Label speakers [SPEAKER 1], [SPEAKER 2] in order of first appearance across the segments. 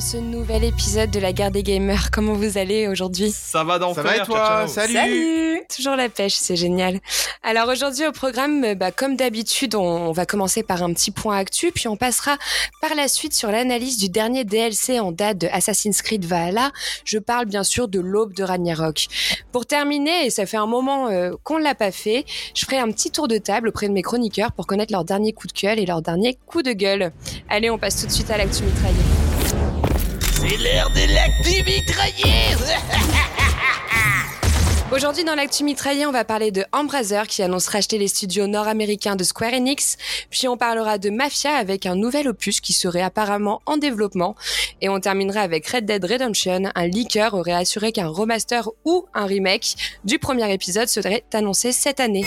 [SPEAKER 1] dans ce nouvel épisode de la Guerre des Gamers. Comment vous allez aujourd'hui?
[SPEAKER 2] Ça va d'enfer.
[SPEAKER 3] Ça va et toi?
[SPEAKER 2] Salut.
[SPEAKER 1] Salut Toujours la pêche, c'est génial. Alors aujourd'hui au programme, bah, comme d'habitude, on, on va commencer par un petit point actu, puis on passera par la suite sur l'analyse du dernier DLC en date de Assassin's Creed Valhalla. Je parle bien sûr de l'aube de Ragnarok. Pour terminer, et ça fait un moment euh, qu'on ne l'a pas fait, je ferai un petit tour de table auprès de mes chroniqueurs pour connaître leur dernier coup de gueule et leur dernier coup de gueule. Allez, on passe tout de suite à l'actu mitraillée.
[SPEAKER 4] C'est l'heure de l'actu mitraillée
[SPEAKER 1] Aujourd'hui, dans l'actu mitraillé, on va parler de Embracer qui annonce racheter les studios nord-américains de Square Enix. Puis on parlera de Mafia avec un nouvel opus qui serait apparemment en développement. Et on terminera avec Red Dead Redemption. Un leaker aurait assuré qu'un remaster ou un remake du premier épisode serait annoncé cette année.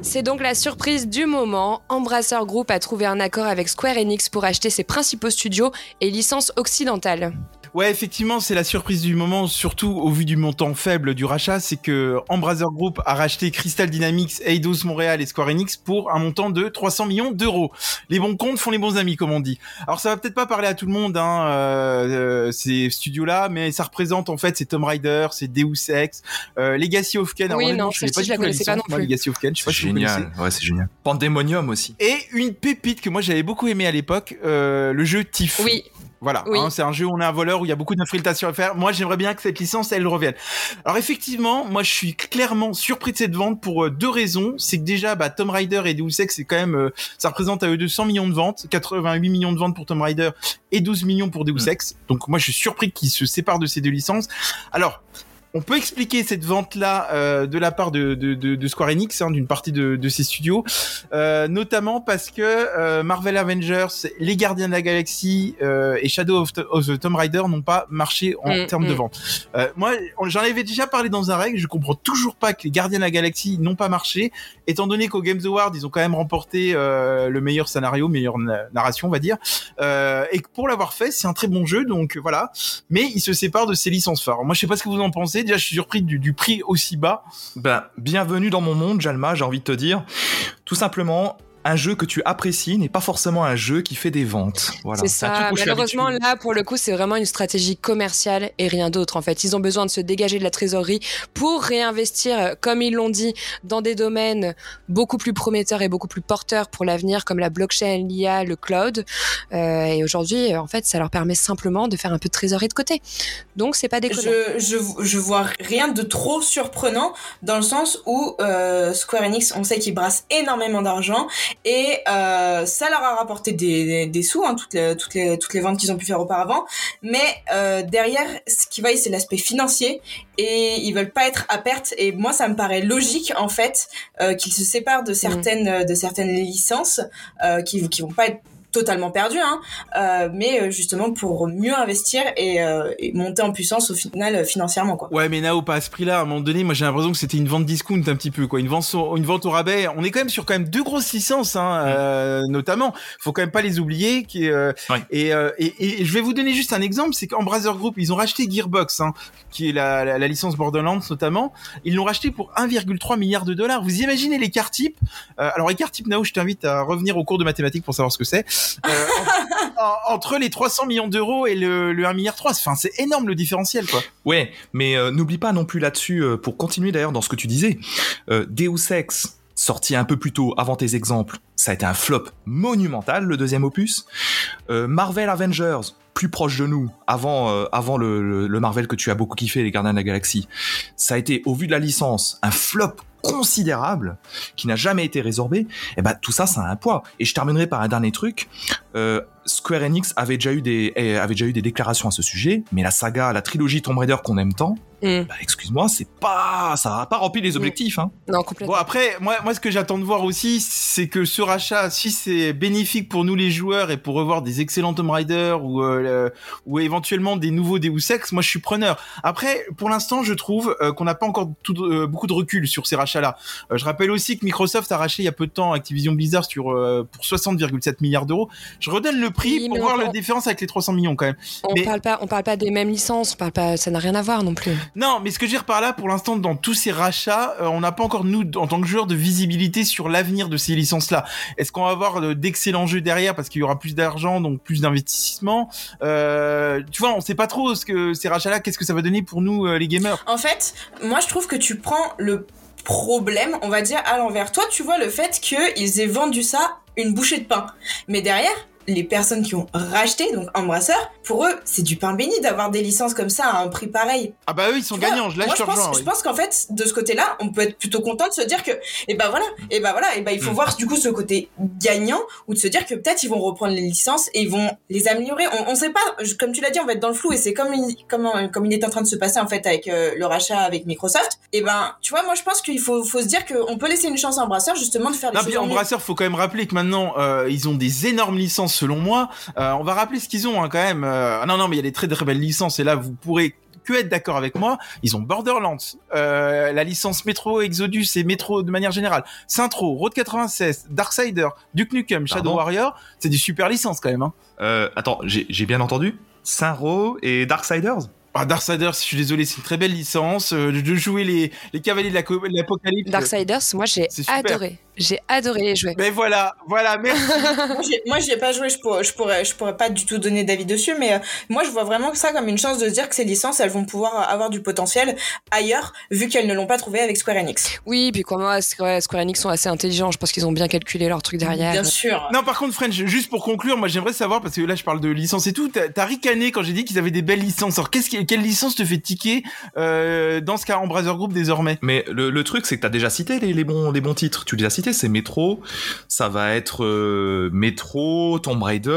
[SPEAKER 1] C'est donc la surprise du moment. Embracer Group a trouvé un accord avec Square Enix pour acheter ses principaux studios et licences occidentales.
[SPEAKER 3] Ouais, effectivement, c'est la surprise du moment, surtout au vu du montant faible du rachat, c'est que Embracer Group a racheté Crystal Dynamics, Eidos Montréal et Square Enix pour un montant de 300 millions d'euros. Les bons comptes font les bons amis, comme on dit. Alors ça va peut-être pas parler à tout le monde, hein, euh, euh, ces studios-là, mais ça représente en fait c'est Tomb Raider, c'est Deus Ex, euh, Legacy of Kain.
[SPEAKER 1] Oui, non,
[SPEAKER 3] je
[SPEAKER 1] celle-ci,
[SPEAKER 3] savais
[SPEAKER 1] je la connaissais pas non plus.
[SPEAKER 3] Legacy of Kain, je sais pas si vous.
[SPEAKER 2] Génial. Ouais, c'est génial. Pandemonium aussi.
[SPEAKER 3] Et une pépite que moi j'avais beaucoup aimé à l'époque, euh, le jeu TIFF.
[SPEAKER 1] Oui,
[SPEAKER 3] Voilà,
[SPEAKER 1] Oui.
[SPEAKER 3] hein, c'est un jeu où on est un voleur où il y a beaucoup d'infiltration à faire. Moi, j'aimerais bien que cette licence elle revienne. Alors effectivement, moi je suis clairement surpris de cette vente pour euh, deux raisons. C'est que déjà, bah, Tomb Raider et Deus Ex, c'est quand même, euh, ça représente à eux 200 millions de ventes, 88 millions de ventes pour Tomb Raider et 12 millions pour Deus
[SPEAKER 2] Mm.
[SPEAKER 3] Ex. Donc moi je suis surpris qu'ils se séparent de ces deux licences. Alors. On peut expliquer cette vente-là euh, de la part de, de, de, de Square Enix, hein, d'une partie de, de ses studios, euh, notamment parce que euh, Marvel Avengers, les Gardiens de la Galaxie euh, et Shadow of, of the Tomb Raider n'ont pas marché en
[SPEAKER 1] Mm,
[SPEAKER 3] termes de
[SPEAKER 1] mm.
[SPEAKER 3] vente. Euh, moi, j'en avais déjà parlé dans un règle, je comprends toujours pas que les Gardiens de la Galaxie n'ont pas marché, étant donné qu'au Games Award, ils ont quand même remporté euh, le meilleur scénario, meilleure na- narration, on va dire, euh, et que pour l'avoir fait, c'est un très bon jeu, donc voilà. Mais ils se séparent de ses licences phares. Moi, je sais pas ce que vous en pensez. Déjà, je suis surpris du, du prix aussi bas.
[SPEAKER 2] Ben, bienvenue dans mon monde, Jalma, j'ai envie de te dire. Tout simplement, un jeu que tu apprécies n'est pas forcément un jeu qui fait des ventes. Voilà.
[SPEAKER 1] C'est
[SPEAKER 2] un
[SPEAKER 1] ça. Malheureusement, là, pour le coup, c'est vraiment une stratégie commerciale et rien d'autre. En fait, ils ont besoin de se dégager de la trésorerie pour réinvestir, euh, comme ils l'ont dit, dans des domaines beaucoup plus prometteurs et beaucoup plus porteurs pour l'avenir, comme la blockchain, l'IA, le cloud. Euh, et aujourd'hui, euh, en fait, ça leur permet simplement de faire un peu de trésorerie de côté. Donc, c'est pas déconnant.
[SPEAKER 5] Je, je, je vois rien de trop surprenant dans le sens où euh, Square Enix, on sait qu'ils brassent énormément d'argent et euh, ça leur a rapporté des, des, des sous, hein, toutes, les, toutes, les, toutes les ventes qu'ils ont pu faire auparavant. Mais euh, derrière, ce qui va, c'est l'aspect financier et ils veulent pas être à perte. Et moi, ça me paraît logique en fait euh, qu'ils se séparent de certaines, de certaines licences euh, qui, qui vont pas être totalement perdues, hein, euh, mais euh, justement pour mieux investir et, euh, et monter en puissance au final euh, financièrement quoi.
[SPEAKER 3] Ouais, mais Nao, pas à ce prix-là. À un moment donné, moi, j'ai l'impression que c'était une vente discount un petit peu, quoi. Une vente, au- une vente au rabais. On est quand même sur quand même deux grosses licences, hein, euh, notamment. Faut quand même pas les oublier. Qui, euh,
[SPEAKER 2] Ouais.
[SPEAKER 3] et, euh, et, et je vais vous donner juste un exemple. C'est qu'Embracer Group, ils ont racheté Gearbox, hein, qui est la, la, la licence Borderlands notamment. Ils l'ont racheté pour 1,3 milliard de dollars. Vous imaginez l'écart type euh, Alors, écart type, Nao, je t'invite à revenir au cours de mathématiques pour savoir ce que c'est. Euh, en- en- entre les 300 millions d'euros et le, le 1 milliard 3. Enfin, c'est énorme le différentiel, quoi.
[SPEAKER 2] Ouais, mais euh, n'oublie pas non plus là-dessus, euh, pour continuer d'ailleurs dans ce que tu disais, Deus Ex, sorti un peu plus tôt avant tes exemples, ça a été un flop monumental, le deuxième opus. Marvel Avengers, plus proche de nous, avant, avant le, le- le Marvel que tu as beaucoup kiffé, les Gardiens de la Galaxie, ça a été, au vu de la licence, un flop considérable qui n'a jamais été résorbé, et ben tout ça, ça a un poids. Et je terminerai par un dernier truc. Euh, Square Enix avait déjà eu des eh, avait déjà eu des déclarations à ce sujet, mais la saga, la trilogie Tomb Raider qu'on aime tant,
[SPEAKER 1] Hmm.
[SPEAKER 2] bah, excuse-moi, c'est pas ça a pas rempli les objectifs. Hein.
[SPEAKER 1] Non, complètement.
[SPEAKER 3] Bon après, moi, moi ce que j'attends de voir aussi, c'est que ce rachat, si c'est bénéfique pour nous les joueurs et pour revoir des excellents Tomb Raider ou euh, ou éventuellement des nouveaux Deus Ex, moi je suis preneur. Après, pour l'instant, je trouve euh, qu'on n'a pas encore tout, euh, beaucoup de recul sur ces rachats Euh, je rappelle aussi que Microsoft a racheté il y a peu de temps Activision Blizzard sur euh, pour 60,7 milliards d'euros. Je redonne le prix
[SPEAKER 1] Oui,
[SPEAKER 3] pour voir
[SPEAKER 1] on-
[SPEAKER 3] la différence avec les 300 millions quand même.
[SPEAKER 1] On
[SPEAKER 3] Mais-
[SPEAKER 1] parle pas, on parle pas des mêmes licences, on parle pas, ça n'a rien à voir non plus.
[SPEAKER 3] Non, mais ce que je veux dire par là, pour l'instant, dans tous ces rachats, euh, on n'a pas encore, nous, en tant que joueurs, de visibilité sur l'avenir de ces licences-là. Est-ce qu'on va avoir d'excellents jeux derrière parce qu'il y aura plus d'argent, donc plus d'investissement? Euh, Tu vois, on sait pas trop ce que ces rachats-là, qu'est-ce que ça va donner pour nous, euh, les gamers.
[SPEAKER 5] En fait, moi je trouve que tu prends le problème, on va dire, à l'envers. Toi, tu vois le fait qu'ils aient vendu ça une bouchée de pain. Mais derrière, les personnes qui ont racheté, donc Embrasseur, pour eux, c'est du pain béni d'avoir des licences comme ça à un prix pareil.
[SPEAKER 3] Ah bah eux, ils sont
[SPEAKER 5] Tu vois,
[SPEAKER 3] gagnants, là
[SPEAKER 5] moi,
[SPEAKER 3] je te
[SPEAKER 5] pense, je pense qu'en fait, de ce côté-là, on peut être plutôt content de se dire que, et ben voilà, et ben voilà, et ben il faut
[SPEAKER 2] Mm.
[SPEAKER 5] voir du coup ce côté gagnant ou de se dire que peut-être ils vont reprendre les licences et ils vont les améliorer. On, on sait pas, je- comme tu l'as dit, on va être dans le flou et c'est comme il, comme, euh, comme il est en train de se passer en fait avec euh, le rachat avec Microsoft. Et ben, tu vois, moi je pense qu'il faut, faut se dire qu'on peut laisser une chance à Embrasseur justement de faire les
[SPEAKER 3] Non,
[SPEAKER 5] choses mieux.
[SPEAKER 3] Embrasseur, faut quand même rappeler que maintenant, euh, ils ont des énormes licences selon moi. Euh, on va rappeler ce qu'ils ont hein, quand même. Euh, non, non, mais il y a des très très belles licences et là, vous pourrez que être d'accord avec moi. Ils ont Borderlands, euh, la licence Metro Exodus et Metro de manière générale, Sintro, Road 96, Darksider, Duke Nukem, Shadow
[SPEAKER 2] Pardon
[SPEAKER 3] Warrior. C'est des super licences quand même. Hein.
[SPEAKER 2] Euh, attends, j'ai bien entendu Saint-Ro et Darksiders?
[SPEAKER 3] Ah, Darksiders, je suis désolé, c'est une très belle licence. Euh, de jouer les, les cavaliers de l'apocalypse.
[SPEAKER 1] Darksiders, moi j'ai adoré. J'ai adoré les jouer.
[SPEAKER 3] Mais voilà, voilà, merci.
[SPEAKER 5] Moi, j'ai- moi j'y ai pas joué, je pourrais, je pourrais, je pourrais pas du tout donner d'avis dessus, mais euh, moi je vois vraiment ça comme une chance de se dire que ces licences elles vont pouvoir avoir du potentiel ailleurs, vu qu'elles ne l'ont pas trouvé avec Square Enix.
[SPEAKER 1] Oui, puis quoi, moi, Square Square Enix sont assez intelligents. Je pense qu'ils ont bien calculé leur truc derrière.
[SPEAKER 5] Bien sûr.
[SPEAKER 3] Non, par contre, French, juste pour conclure, moi j'aimerais savoir, parce que là je parle de licence et tout, t'as t'as ricané quand j'ai dit qu'ils avaient des belles licences. Alors, qu'est-ce qui, quelle licence te fait tiquer euh, dans ce cas Embracer Group désormais?
[SPEAKER 2] Mais le, le truc, c'est que t'as déjà cité les, les bons, les bons titres. Tu les as cités, c'est Metro, ça va être euh, Metro, Tomb Raider.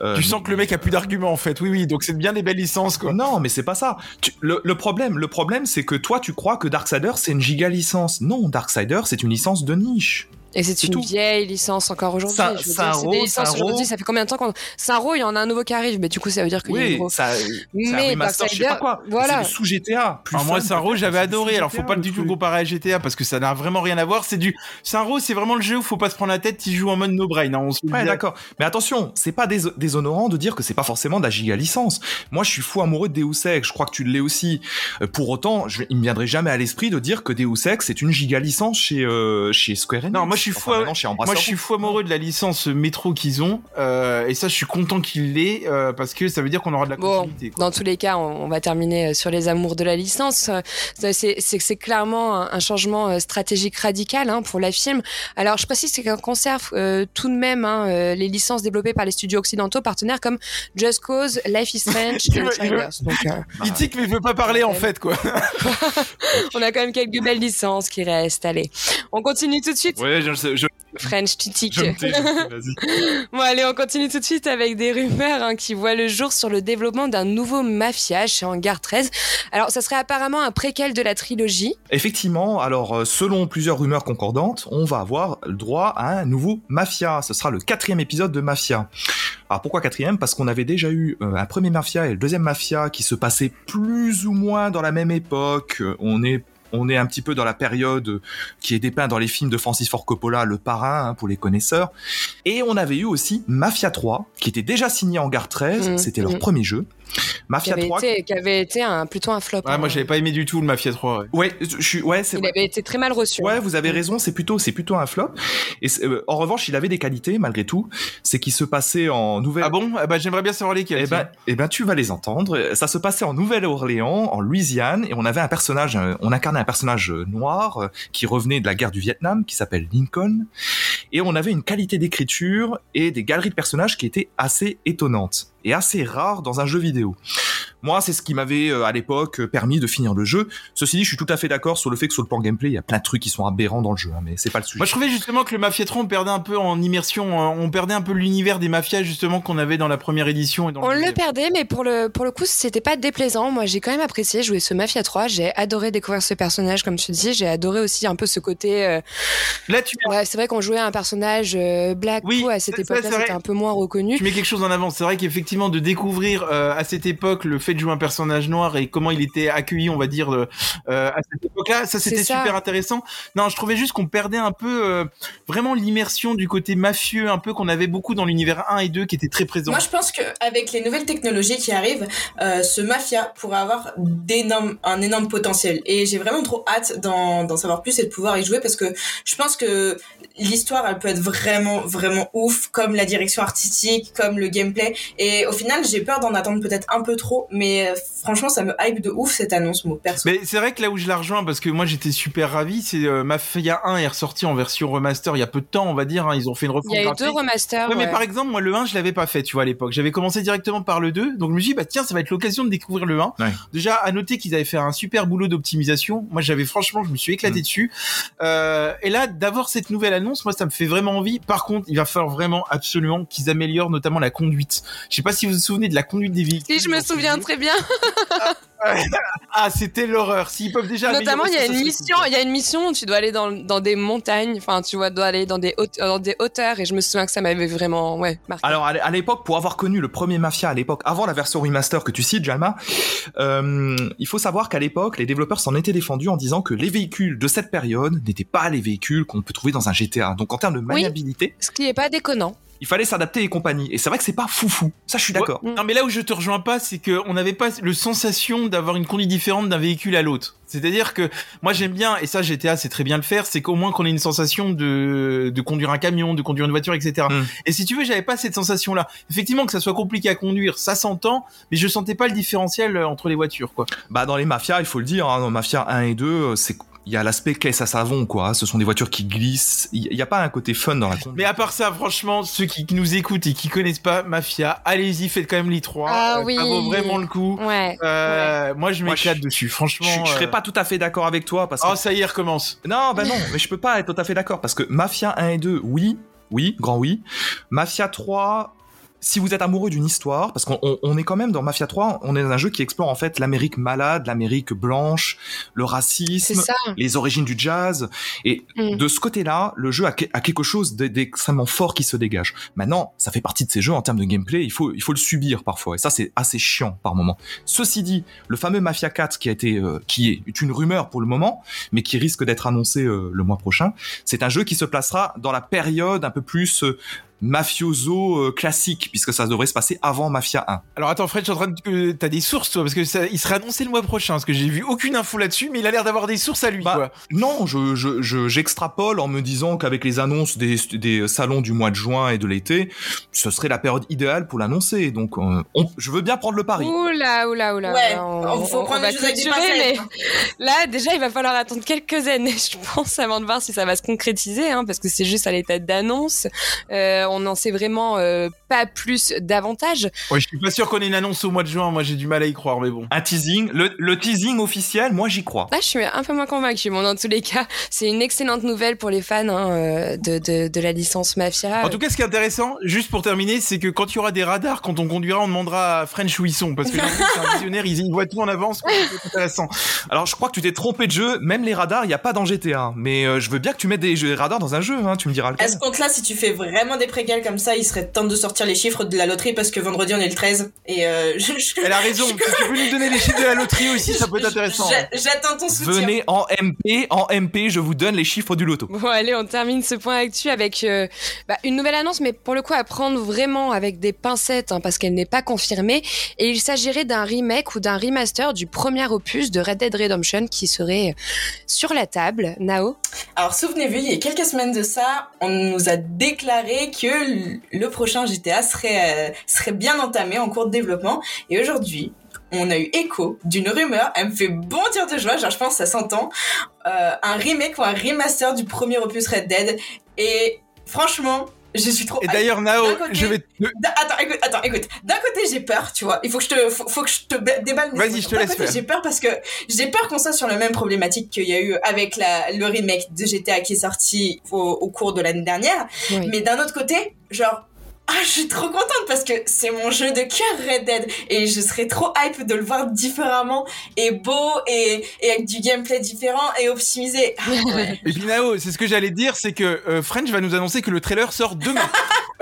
[SPEAKER 2] euh,
[SPEAKER 3] Tu sens que le mec a plus d'arguments en fait. Oui, oui, donc c'est bien des belles licences quoi.
[SPEAKER 2] Non, mais c'est pas ça. Tu- le, le problème, le problème, c'est que toi, tu crois que Darksider c'est une giga licence. Non, Darksider c'est une licence de niche.
[SPEAKER 1] Et c'est une
[SPEAKER 2] tout.
[SPEAKER 1] vieille licence encore aujourd'hui. Licences
[SPEAKER 2] Saint-Ro.
[SPEAKER 1] aujourd'hui. Ça fait combien de temps qu'on Saint-Ro, il y en a un nouveau qui arrive, mais du coup, ça veut dire qu'il y a une
[SPEAKER 2] Oui, ça, c'est un
[SPEAKER 1] Mais
[SPEAKER 2] remaster, je sais
[SPEAKER 1] Darksider,
[SPEAKER 2] pas quoi.
[SPEAKER 1] voilà.
[SPEAKER 2] C'est sous GTA. Plus
[SPEAKER 3] Alors moi,
[SPEAKER 2] peut-être,
[SPEAKER 3] j'avais adoré.
[SPEAKER 2] du
[SPEAKER 3] Alors, faut
[SPEAKER 2] GTA,
[SPEAKER 3] pas
[SPEAKER 2] le
[SPEAKER 3] du tout comparer à GTA parce que ça n'a vraiment rien à voir. C'est du Saint-Ro, c'est vraiment le jeu où faut pas se prendre la tête. Tu joues en mode no brain. Hein, on se
[SPEAKER 2] Ouais, d'accord. Mais attention, c'est pas dés- déshonorant de dire que c'est pas forcément de la giga licence. Moi, je suis fou amoureux de Deus Ex. Je crois que tu l'es aussi. Euh, Pour autant, je, il me viendrait jamais à l'esprit de dire que Deus Ex c'est une giga licence chez euh, chez Square Enix.
[SPEAKER 3] Non, moi, je suis
[SPEAKER 2] Enfin,
[SPEAKER 3] fou-
[SPEAKER 2] maintenant, chez Embracer
[SPEAKER 3] Moi, je suis fou amoureux de la licence métro qu'ils ont, euh, et ça, je suis content qu'ils l'aient euh, parce que ça veut dire qu'on aura de la
[SPEAKER 1] Bon,
[SPEAKER 3] continuité. quoi.
[SPEAKER 1] Dans tous les cas, on, on va terminer euh, sur les amours de la licence. Euh, C'est clairement un, un changement euh, stratégique radical hein, pour la film. Alors, je précise qu'on conserve euh, tout de même hein, les licences développées par les studios occidentaux partenaires comme Just Cause, Life is Strange et euh,
[SPEAKER 3] Il tique, mais il veut pas parler en fait, quoi.
[SPEAKER 1] on a quand même quelques belles licences qui restent. Allez, on continue tout de suite.
[SPEAKER 2] Ouais, je,
[SPEAKER 1] French
[SPEAKER 2] vas-y.
[SPEAKER 1] Bon, allez, on continue tout de suite avec des rumeurs hein, qui voient le jour sur le développement d'un nouveau mafia chez Hangar 13. Alors, ça serait apparemment un préquel de la trilogie.
[SPEAKER 2] Effectivement, alors euh, selon plusieurs rumeurs concordantes, on va avoir le droit à un nouveau Mafia. Ce sera le quatrième épisode de Mafia. Alors pourquoi quatrième? Parce qu'on avait déjà eu euh, un premier Mafia et le deuxième Mafia qui se passaient plus ou moins dans la même époque. Euh, On est on est un petit peu dans la période qui est dépeinte dans les films de Francis Ford Coppola, Le Parrain, hein, pour les connaisseurs. Et on avait eu aussi Mafia 3, qui était déjà signé en Gare 13,
[SPEAKER 1] Mhm,
[SPEAKER 2] c'était leur
[SPEAKER 1] mhm.
[SPEAKER 2] premier jeu.
[SPEAKER 1] Qui
[SPEAKER 2] Mafia
[SPEAKER 1] avait,
[SPEAKER 2] 3...
[SPEAKER 1] été, qui avait été un, plutôt un flop.
[SPEAKER 3] Ouais,
[SPEAKER 1] hein.
[SPEAKER 3] moi, j'avais pas aimé du tout le Mafia 3. ouais.
[SPEAKER 2] Ouais, je suis, ouais, c'est
[SPEAKER 1] Il
[SPEAKER 2] vrai.
[SPEAKER 1] avait été très mal reçu.
[SPEAKER 2] Ouais,
[SPEAKER 1] hein.
[SPEAKER 2] vous avez raison, c'est plutôt, c'est plutôt un flop. Et euh, en revanche, il avait des qualités malgré tout. C'est qu'il se passait en Nouvelle.
[SPEAKER 3] Ah bon? Eh ben, J'aimerais bien savoir lesquels.
[SPEAKER 2] Eh ben, eh ben, tu vas les entendre. Ça se passait en Nouvelle-Orléans, en Louisiane, et on avait un personnage, euh, on incarnait un personnage euh, noir euh, qui revenait de la guerre du Vietnam, qui s'appelle Lincoln, et on avait une qualité d'écriture et des galeries de personnages qui étaient assez étonnantes et assez rares dans un jeu vidéo. Moi, c'est ce qui m'avait euh, à l'époque euh, permis de finir le jeu. Ceci dit, je suis tout à fait d'accord sur le fait que sur le plan gameplay, il y a plein de trucs qui sont aberrants dans le jeu, hein, mais c'est pas le sujet.
[SPEAKER 3] Moi, je trouvais justement que le Mafia 3, on perdait un peu en immersion. hein. On perdait un peu l'univers des mafias, justement, qu'on avait dans la première édition. Et dans
[SPEAKER 1] On le perdait, mais pour le, pour le coup, c'était pas déplaisant. Moi, j'ai quand même apprécié jouer ce Mafia 3. J'ai adoré découvrir ce personnage, comme tu dis. J'ai adoré aussi un peu ce côté. euh,
[SPEAKER 3] Là, tu,
[SPEAKER 1] Ouais, c'est vrai qu'on jouait un personnage euh, black.
[SPEAKER 3] Oui,
[SPEAKER 1] ou à cette époque-là, c'était un peu moins reconnu.
[SPEAKER 3] tu mets quelque chose en avant. C'est vrai qu'effectivement, de découvrir euh, à cette époque le fait de jouer un personnage noir et comment il était accueilli, on va dire, euh, à cette époque Donc là, ça c'était super intéressant. Non, je trouvais juste qu'on perdait un peu euh, vraiment l'immersion du côté mafieux, un peu qu'on avait beaucoup dans l'univers 1 et 2 qui était très présent.
[SPEAKER 5] Moi, je pense qu'avec les nouvelles technologies qui arrivent, euh, ce Mafia pourrait avoir d'énormes, un énorme potentiel. Et j'ai vraiment trop hâte d'en, d'en savoir plus et de pouvoir y jouer parce que je pense que l'histoire, elle peut être vraiment, vraiment ouf, comme la direction artistique, comme le gameplay. Et au final, j'ai peur d'en attendre peut-être un peu trop, mais euh, franchement, ça me hype de ouf cette annonce, mon perso.
[SPEAKER 3] Mais c'est vrai que là où je la rejoins, parce que moi j'étais super ravi, c'est euh, Mafia 1 est ressorti en version remaster il y a peu de temps, on va dire. hein, ils ont fait une
[SPEAKER 1] Il
[SPEAKER 3] refonte
[SPEAKER 1] y a eu
[SPEAKER 3] graphique.
[SPEAKER 1] deux remasters.
[SPEAKER 3] Ouais, mais par exemple, moi, le 1, je l'avais pas fait, tu vois, à l'époque. J'avais commencé directement par le 2. Donc, je me suis dit, bah, tiens, ça va être l'occasion de découvrir le 1.
[SPEAKER 2] Ouais.
[SPEAKER 3] Déjà, à noter qu'ils avaient fait un super boulot d'optimisation. Moi, j'avais, franchement, je me suis éclaté
[SPEAKER 2] Mm.
[SPEAKER 3] dessus. Euh, et là, d'avoir cette nouvelle annonce, moi, ça me fait vraiment envie. Par contre, il va falloir vraiment, absolument, qu'ils améliorent notamment la conduite. Je sais pas si vous vous souvenez de la conduite des véhicules.
[SPEAKER 1] Si, je me souviens. Très bien.
[SPEAKER 3] Ah, c'était l'horreur. S'ils peuvent déjà
[SPEAKER 1] Notamment, il y a une mission, il y a une mission où tu dois aller dans, dans des montagnes. Enfin, tu vois, dois aller dans des, haute- dans des hauteurs. Et je me souviens que ça m'avait vraiment, ouais, marqué.
[SPEAKER 2] Alors à l'é- à l'époque, pour avoir connu le premier Mafia à l'époque, avant la version remaster que tu cites, Jalma, euh, il faut savoir qu'à l'époque, les développeurs s'en étaient défendus en disant que les véhicules de cette période n'étaient pas les véhicules qu'on peut trouver dans un GTA. Donc en termes de maniabilité,
[SPEAKER 1] Ce qui est pas déconnant.
[SPEAKER 2] Il fallait s'adapter et compagnie. Et c'est vrai que c'est pas foufou. Ça, je suis d'accord.
[SPEAKER 3] Ouais. Non, mais là où je te rejoins pas, c'est qu'on n'avait pas le sensation d'avoir une conduite différente d'un véhicule à l'autre. C'est-à-dire que moi j'aime bien, et ça GTA c'est très bien le faire, c'est qu'au moins qu'on ait une sensation de, de conduire un camion, de conduire une voiture, etc.
[SPEAKER 2] Mm.
[SPEAKER 3] Et si tu veux, j'avais pas cette sensation-là. Effectivement, que ça soit compliqué à conduire, ça s'entend, mais je sentais pas le différentiel euh, entre les voitures, quoi.
[SPEAKER 2] Bah dans les mafias, il faut le dire, hein, dans Mafia 1 et 2, euh, c'est il y a l'aspect caisse à savon quoi. Ce sont des voitures qui glissent. Il y a pas un côté fun dans la conduite.
[SPEAKER 3] Mais à part ça, franchement, ceux qui, nous écoutent et qui connaissent pas Mafia, allez-y, faites quand même les trois.
[SPEAKER 1] Ah
[SPEAKER 3] Euh,
[SPEAKER 1] oui.
[SPEAKER 3] Ça vaut vraiment le coup.
[SPEAKER 1] Ouais.
[SPEAKER 3] Euh, Moi, je m'éclate dessus, franchement.
[SPEAKER 2] je, je serais
[SPEAKER 3] euh,
[SPEAKER 2] pas tout à fait d'accord avec toi parce que
[SPEAKER 3] Oh, ça y est, recommence.
[SPEAKER 2] Non, bah non, mais je peux pas être tout à fait d'accord parce que Mafia 1 et 2, oui, oui, grand oui. Mafia 3, si vous êtes amoureux d'une histoire, parce qu'on on- on est quand même dans Mafia 3, on est dans un jeu qui explore en fait l'Amérique malade, l'Amérique blanche, le racisme, les origines du jazz. Et
[SPEAKER 1] Mm.
[SPEAKER 2] de ce côté-là, le jeu a, que- a quelque chose d'e- d'extrêmement fort qui se dégage. Maintenant, ça fait partie de ces jeux en termes de gameplay, il faut, il faut le subir parfois. Et ça, c'est assez chiant par moment. Ceci dit, le fameux Mafia 4 qui a été, euh, qui est une rumeur pour le moment, mais qui risque d'être annoncé euh, le mois prochain, c'est un jeu qui se placera dans la période un peu plus euh, mafioso euh, classique, puisque ça devrait se passer avant Mafia 1.
[SPEAKER 3] Alors attends, Fred, je suis en train de. euh, T'as des sources, toi Parce que ça, il sera annoncé le mois prochain, parce que j'ai vu aucune info là-dessus, mais il a l'air d'avoir des sources à lui,
[SPEAKER 2] Bah,
[SPEAKER 3] quoi.
[SPEAKER 2] Non, je, je, je- j'extrapole en me disant qu'avec les annonces des, des salons du mois de juin et de l'été, ce serait la période idéale pour l'annoncer. Donc, euh, on- je veux bien prendre le pari.
[SPEAKER 1] Oula, oula, oula.
[SPEAKER 5] Ouais,
[SPEAKER 1] on,
[SPEAKER 5] faut
[SPEAKER 1] on-
[SPEAKER 5] prendre
[SPEAKER 1] on va mais là, déjà, il va falloir attendre quelques années, je pense, avant de voir si ça va se concrétiser, hein, parce que c'est juste à l'état d'annonce. Euh, on n'en sait vraiment euh, pas plus davantage.
[SPEAKER 3] Ouais, je suis pas sûr qu'on ait une annonce au mois de juin, moi j'ai du mal à y croire, mais bon.
[SPEAKER 2] Un teasing, le, le teasing officiel, moi j'y crois.
[SPEAKER 1] Là, je suis un peu moins convaincue. Bon, dans tous les cas, c'est une excellente nouvelle pour les fans hein, euh, de, de, de la licence Mafia.
[SPEAKER 3] En tout cas, ce qui est intéressant, juste pour terminer, c'est que quand il y aura des radars, quand on conduira, on demandera à French où ils sont, parce que c'est un visionnaire, il, il voit tout en avance, c'est intéressant.
[SPEAKER 2] Alors, je crois que tu t'es trompé de jeu, même les radars, il n'y a pas dans GTA. Mais euh, je veux bien que tu mettes des radars dans un jeu, hein, tu me diras
[SPEAKER 5] À ce compte-là, si tu fais vraiment des comme ça, il serait temps de sortir les chiffres de la loterie parce que vendredi on est le 13 et euh, je- je-
[SPEAKER 3] Elle a raison, si tu peux nous donner les chiffres de la loterie aussi, ça peut être intéressant.
[SPEAKER 5] j'a- J'attends ton soutien.
[SPEAKER 2] Venez en MP, en MP, je vous donne les chiffres du loto.
[SPEAKER 1] Bon, allez, on termine ce point actu avec euh, bah, une nouvelle annonce, mais pour le coup à prendre vraiment avec des pincettes, hein, parce qu'elle n'est pas confirmée. Et il s'agirait d'un remake ou d'un remaster du premier opus de Red Dead Redemption qui serait sur la table. Nao?
[SPEAKER 5] Alors souvenez-vous, il y a quelques semaines de ça, on nous a déclaré que le prochain GTA serait, euh, serait bien entamé en cours de développement. Et aujourd'hui, on a eu écho d'une rumeur, elle me fait bondir de joie, genre je pense que ça s'entend, euh, un remake ou un remaster du premier opus Red Dead. Et franchement, je suis trop...
[SPEAKER 3] Et d'ailleurs, Nao,
[SPEAKER 5] côté-
[SPEAKER 3] je vais te...
[SPEAKER 5] Attends, écoute, attends, écoute. D'un côté, j'ai peur, tu vois. Il faut que je te, faut, faut que je te ba- déballe. mes
[SPEAKER 3] Vas-y, je te
[SPEAKER 5] D'un
[SPEAKER 3] laisse
[SPEAKER 5] côté,
[SPEAKER 3] faire.
[SPEAKER 5] J'ai peur parce que j'ai peur qu'on soit sur la même problématique qu'il y a eu avec la, le remake de GTA qui est sorti au, au cours de l'année dernière.
[SPEAKER 1] Oui.
[SPEAKER 5] Mais d'un autre côté, genre. Ah, je suis trop contente parce que c'est mon jeu de cœur Red Dead et je serais trop hype de le voir différemment et beau et, et avec du gameplay différent et optimisé. Ah, ouais.
[SPEAKER 3] Et puis Nao, c'est ce que j'allais dire, c'est que euh, French va nous annoncer que le trailer sort demain.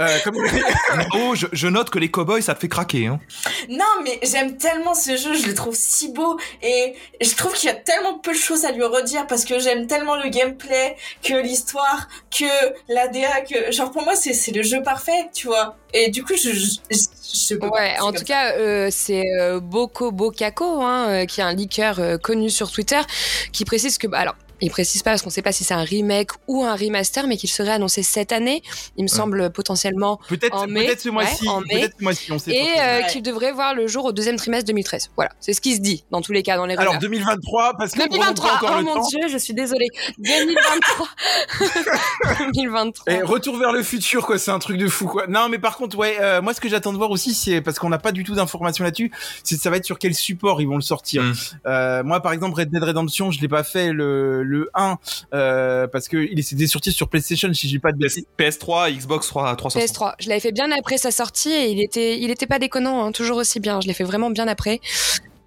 [SPEAKER 3] Euh, comme...
[SPEAKER 2] oh, je, je, note que les cowboys, ça te fait craquer. Hein.
[SPEAKER 5] Non, mais j'aime tellement ce jeu, je le trouve si beau et je trouve qu'il y a tellement peu de choses à lui redire parce que j'aime tellement le gameplay, que l'histoire, que l'ADA, que genre pour moi c'est le jeu parfait, tu vois. Et du coup, je, je, je
[SPEAKER 1] Ouais, en tout cas, euh, c'est euh, Boko Bokako, hein, euh, qui est un leaker euh, connu sur Twitter, qui précise que, bah, alors, il précise pas parce qu'on sait pas si c'est un remake ou un remaster, mais qu'il serait annoncé cette année. Il me semble potentiellement
[SPEAKER 3] peut-être
[SPEAKER 1] en mai,
[SPEAKER 3] peut-être ce mois-ci,
[SPEAKER 1] ouais,
[SPEAKER 3] peut-être ce mois-ci, on sait
[SPEAKER 1] et
[SPEAKER 3] pas.
[SPEAKER 1] euh,
[SPEAKER 5] Ouais.
[SPEAKER 1] qu'il devrait voir le jour au deuxième trimestre 2013. Voilà, c'est ce qui se dit dans tous les cas dans les
[SPEAKER 3] Alors
[SPEAKER 1] rumeurs.
[SPEAKER 3] 2023 parce que on prend
[SPEAKER 1] 2023,
[SPEAKER 3] encore
[SPEAKER 1] oh
[SPEAKER 3] le
[SPEAKER 1] mon
[SPEAKER 3] temps.
[SPEAKER 1] dieu, je suis désolée. 2023. 2023.
[SPEAKER 3] Et retour vers le futur, quoi. C'est un truc de fou, quoi. Non, mais par contre, ouais, euh, moi, ce que j'attends de voir aussi, c'est parce qu'on n'a pas du tout d'informations là-dessus, c'est ça va être sur quel support ils vont le sortir.
[SPEAKER 2] Mm.
[SPEAKER 3] Euh, moi, par exemple, Red Dead Redemption, je l'ai pas fait le, le 1 euh, parce que il était sorti sur PlayStation, si j'ai pas de bêtises.
[SPEAKER 2] PS3, Xbox 3, 360.
[SPEAKER 1] PS3. Je l'avais fait bien après sa sortie et il était, il était pas déconnant, hein, toujours aussi bien. Je l'ai fait vraiment bien après.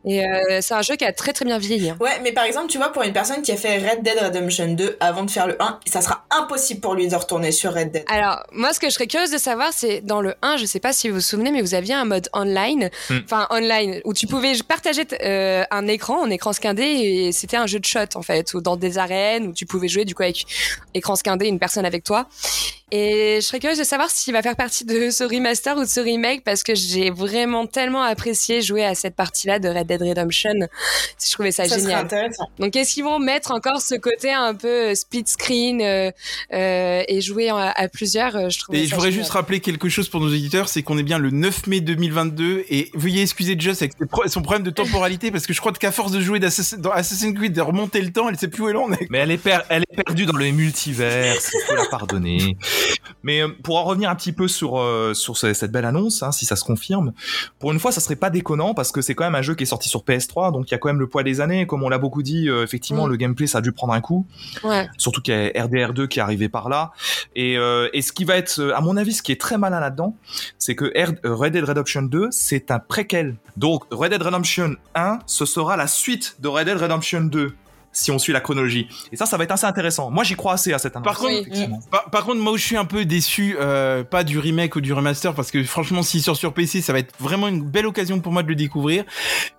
[SPEAKER 1] Et euh, c'est un jeu qui a très très bien vieilli. hein.
[SPEAKER 5] Ouais, mais par exemple, tu vois, pour une personne qui a fait Red Dead Redemption 2 avant de faire le 1, ça sera impossible pour lui de retourner sur Red Dead.
[SPEAKER 1] Alors, moi, ce que je serais curieuse de savoir, c'est dans le 1, je sais pas si vous vous souvenez, mais vous aviez un mode online,
[SPEAKER 2] Hmm.
[SPEAKER 1] enfin online, où tu pouvais partager euh, un écran, un écran scindé, et c'était un jeu de shot en fait, ou dans des arènes où tu pouvais jouer du coup avec écran scindé, une personne avec toi. Et je serais curieuse de savoir s'il va faire partie de ce remaster ou de ce remake, parce que j'ai vraiment tellement apprécié jouer à cette partie-là de Red Dead Redemption. Je trouvais ça, génial. Donc, est-ce qu'ils vont mettre encore ce côté un peu euh, split screen euh, euh, et jouer à, à plusieurs Je trouve.
[SPEAKER 3] Et je voudrais juste rappeler quelque chose pour nos éditeurs, c'est qu'on est bien le 9 mai 2022 et veuillez excuser Just avec son problème de temporalité parce que je crois qu'à force de jouer d'Assassin- dans Assassin's Creed, de remonter le temps, elle sait plus où elle en est.
[SPEAKER 2] Mais elle est, per- elle est perdue dans le multivers, il faut la pardonner. Mais pour en revenir un petit peu sur euh, sur ce- cette belle annonce, hein, si ça se confirme, pour une fois, ça serait pas déconnant parce que c'est quand même un jeu qui est sorti sur PS3, donc il y a quand même le poids des années. Comme on l'a beaucoup dit, euh, effectivement,
[SPEAKER 1] Mm.
[SPEAKER 2] le gameplay ça a dû prendre un coup.
[SPEAKER 1] Ouais.
[SPEAKER 2] Surtout qu'il y a RDR2 qui est arrivé par là. Et, euh, et ce qui va être, euh, à mon avis, ce qui est très malin là-dedans, c'est que Red Dead Redemption 2, c'est un préquel. Donc Red Dead Redemption 1, ce sera la suite de Red Dead Redemption 2. Si on suit la chronologie. Et ça, ça va être assez intéressant. Moi, j'y crois assez à cette annonce.
[SPEAKER 3] Par contre,
[SPEAKER 1] Oui.
[SPEAKER 3] Par, par contre, moi où je suis un peu déçu, euh, pas du remake ou du remaster, parce que franchement, s'il sort sur PC, ça va être vraiment une belle occasion pour moi de le découvrir.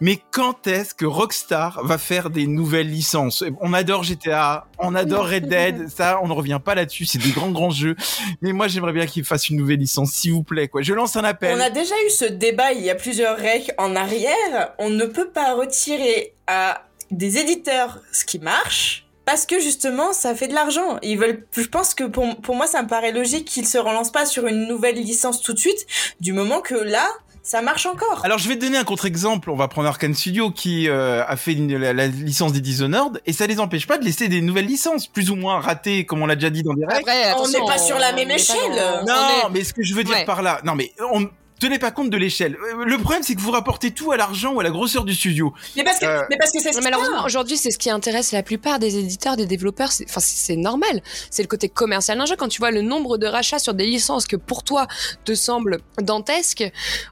[SPEAKER 3] Mais quand est-ce que Rockstar va faire des nouvelles licences? On adore GTA, on adore Red Dead, ça, on ne revient pas là-dessus, c'est des grands grands jeux. Mais moi, j'aimerais bien qu'ils fassent une nouvelle licence, s'il vous plaît. Quoi, je lance un appel.
[SPEAKER 5] On a déjà eu ce débat il y a plusieurs recs en arrière. On ne peut pas retirer à des éditeurs ce qui marche. Parce que justement, ça fait de l'argent. Ils veulent. Je pense que pour, pour moi, ça me paraît logique qu'ils se relancent pas sur une nouvelle licence tout de suite, du moment que là, ça marche encore.
[SPEAKER 3] Alors je vais te donner un contre-exemple. On va prendre Arkane Studio qui euh, a fait une- la, la licence des Dishonored et ça les empêche pas de laisser des nouvelles licences plus ou moins ratées, comme on l'a déjà dit dans des règles.
[SPEAKER 1] Après,
[SPEAKER 5] On n'est pas sur la même échelle.
[SPEAKER 1] dans-
[SPEAKER 3] Non,
[SPEAKER 1] on est-
[SPEAKER 3] mais ce que je veux dire
[SPEAKER 1] Ouais.
[SPEAKER 3] par là, non mais on tenez pas compte de l'échelle. Euh, Le problème c'est que vous rapportez tout à l'argent ou à la grosseur du studio.
[SPEAKER 5] Mais parce que,
[SPEAKER 3] Euh,
[SPEAKER 5] mais parce que c'est ce
[SPEAKER 1] Non,
[SPEAKER 5] qui
[SPEAKER 1] Malheureusement, aujourd'hui, c'est ce qui intéresse la plupart des éditeurs, des développeurs. c'est- Enfin, c'est normal. C'est le côté commercial d'un jeu. Quand tu vois le nombre de rachats sur des licences que pour toi te semblent dantesques,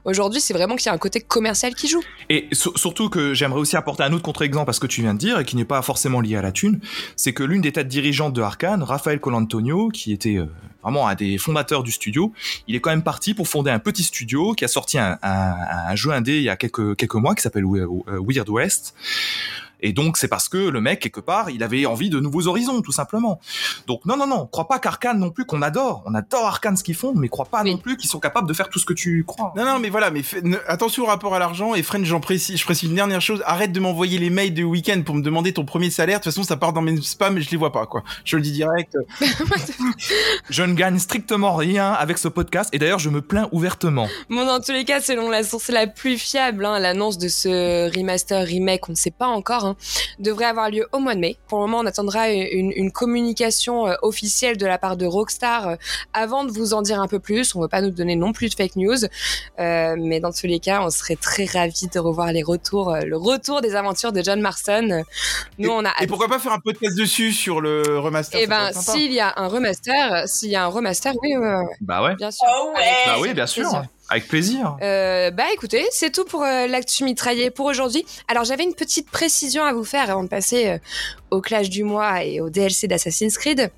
[SPEAKER 1] aujourd'hui, c'est vraiment qu'il y a un côté commercial qui joue.
[SPEAKER 2] Et sur- surtout que j'aimerais aussi apporter un autre contre-exemple à ce que tu viens de dire et qui n'est pas forcément lié à la thune, c'est que l'une des têtes dirigeantes de Arkane, Raphaël Colantonio, qui était euh, vraiment un des fondateurs du studio, il est quand même parti pour fonder un petit studio qui a sorti un, jeu indé il y a quelques, mois qui s'appelle euh, Weird West. Et donc c'est parce que le mec quelque part il avait envie de nouveaux horizons tout simplement. Donc non non non, crois pas qu'Arkane non plus qu'on adore, on adore Arkane ce qu'ils font, mais crois pas
[SPEAKER 1] Oui.
[SPEAKER 2] non plus qu'ils sont capables de faire tout ce que tu crois.
[SPEAKER 3] Non non mais voilà, mais fait- ne- attention au rapport à l'argent et French, j'en précise, je précise une dernière chose, arrête de m'envoyer les mails de week-end pour me demander ton premier salaire. De toute façon ça part dans mes spams et je les vois pas quoi. Je le dis direct.
[SPEAKER 2] Je ne gagne strictement rien avec ce podcast et d'ailleurs je me plains ouvertement.
[SPEAKER 1] Bon, dans tous les cas, selon la source la plus fiable, hein, l'annonce de ce remaster, remake, on ne sait pas encore, hein, devrait avoir lieu au mois de mai. Pour le moment, on attendra une, une communication euh, officielle de la part de Rockstar euh, avant de vous en dire un peu plus. On ne veut pas nous donner non plus de fake news, Euh, mais dans tous les cas, on serait très ravis de revoir les retours, euh, le retour des aventures de John Marston. Nous, on a
[SPEAKER 3] Et pourquoi pas faire un podcast dessus sur le remaster
[SPEAKER 1] Eh ben, s'il y a un remaster, s'il y a un remaster, oui,
[SPEAKER 2] Bah ouais.
[SPEAKER 1] bien sûr.
[SPEAKER 5] Oh ouais.
[SPEAKER 2] Bah oui, bien sûr. Avec plaisir.
[SPEAKER 1] Euh, bah écoutez, c'est tout pour euh, l'actu mitraillé pour aujourd'hui. Alors j'avais une petite précision à vous faire avant de passer euh, au clash du mois et au DLC d'Assassin's Creed.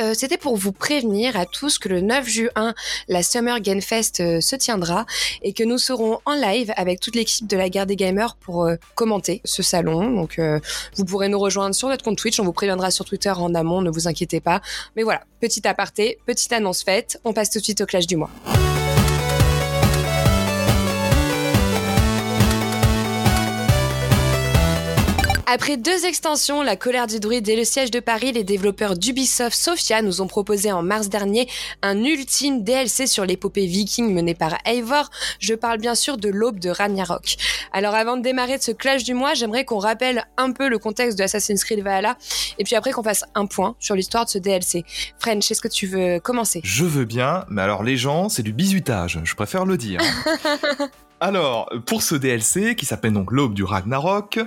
[SPEAKER 1] Euh, C'était pour vous prévenir à tous que le 9 juin, la Summer Game Fest euh, se tiendra et que nous serons en live avec toute l'équipe de la Guerre des Gamers pour euh, commenter ce salon. Donc vous pourrez nous rejoindre sur notre compte Twitch, on vous préviendra sur Twitter en amont, ne vous inquiétez pas. Mais voilà, petit aparté, petite annonce faite, on passe tout de suite au clash du mois. Après deux extensions, La colère du druide et Le siège de Paris, les développeurs d'Ubisoft Sophia nous ont proposé en mars dernier un ultime DLC sur l'épopée viking menée par Eivor. Je parle bien sûr de l'aube de Ragnarok. Alors avant de démarrer de ce clash du mois, j'aimerais qu'on rappelle un peu le contexte de Assassin's Creed Valhalla et puis après qu'on fasse un point sur l'histoire de ce DLC. French, est-ce que tu veux commencer?
[SPEAKER 2] Je veux bien, mais alors les gens, c'est du bisutage, je préfère le dire. Alors, pour ce DLC, qui s'appelle donc l'Aube du Ragnarok,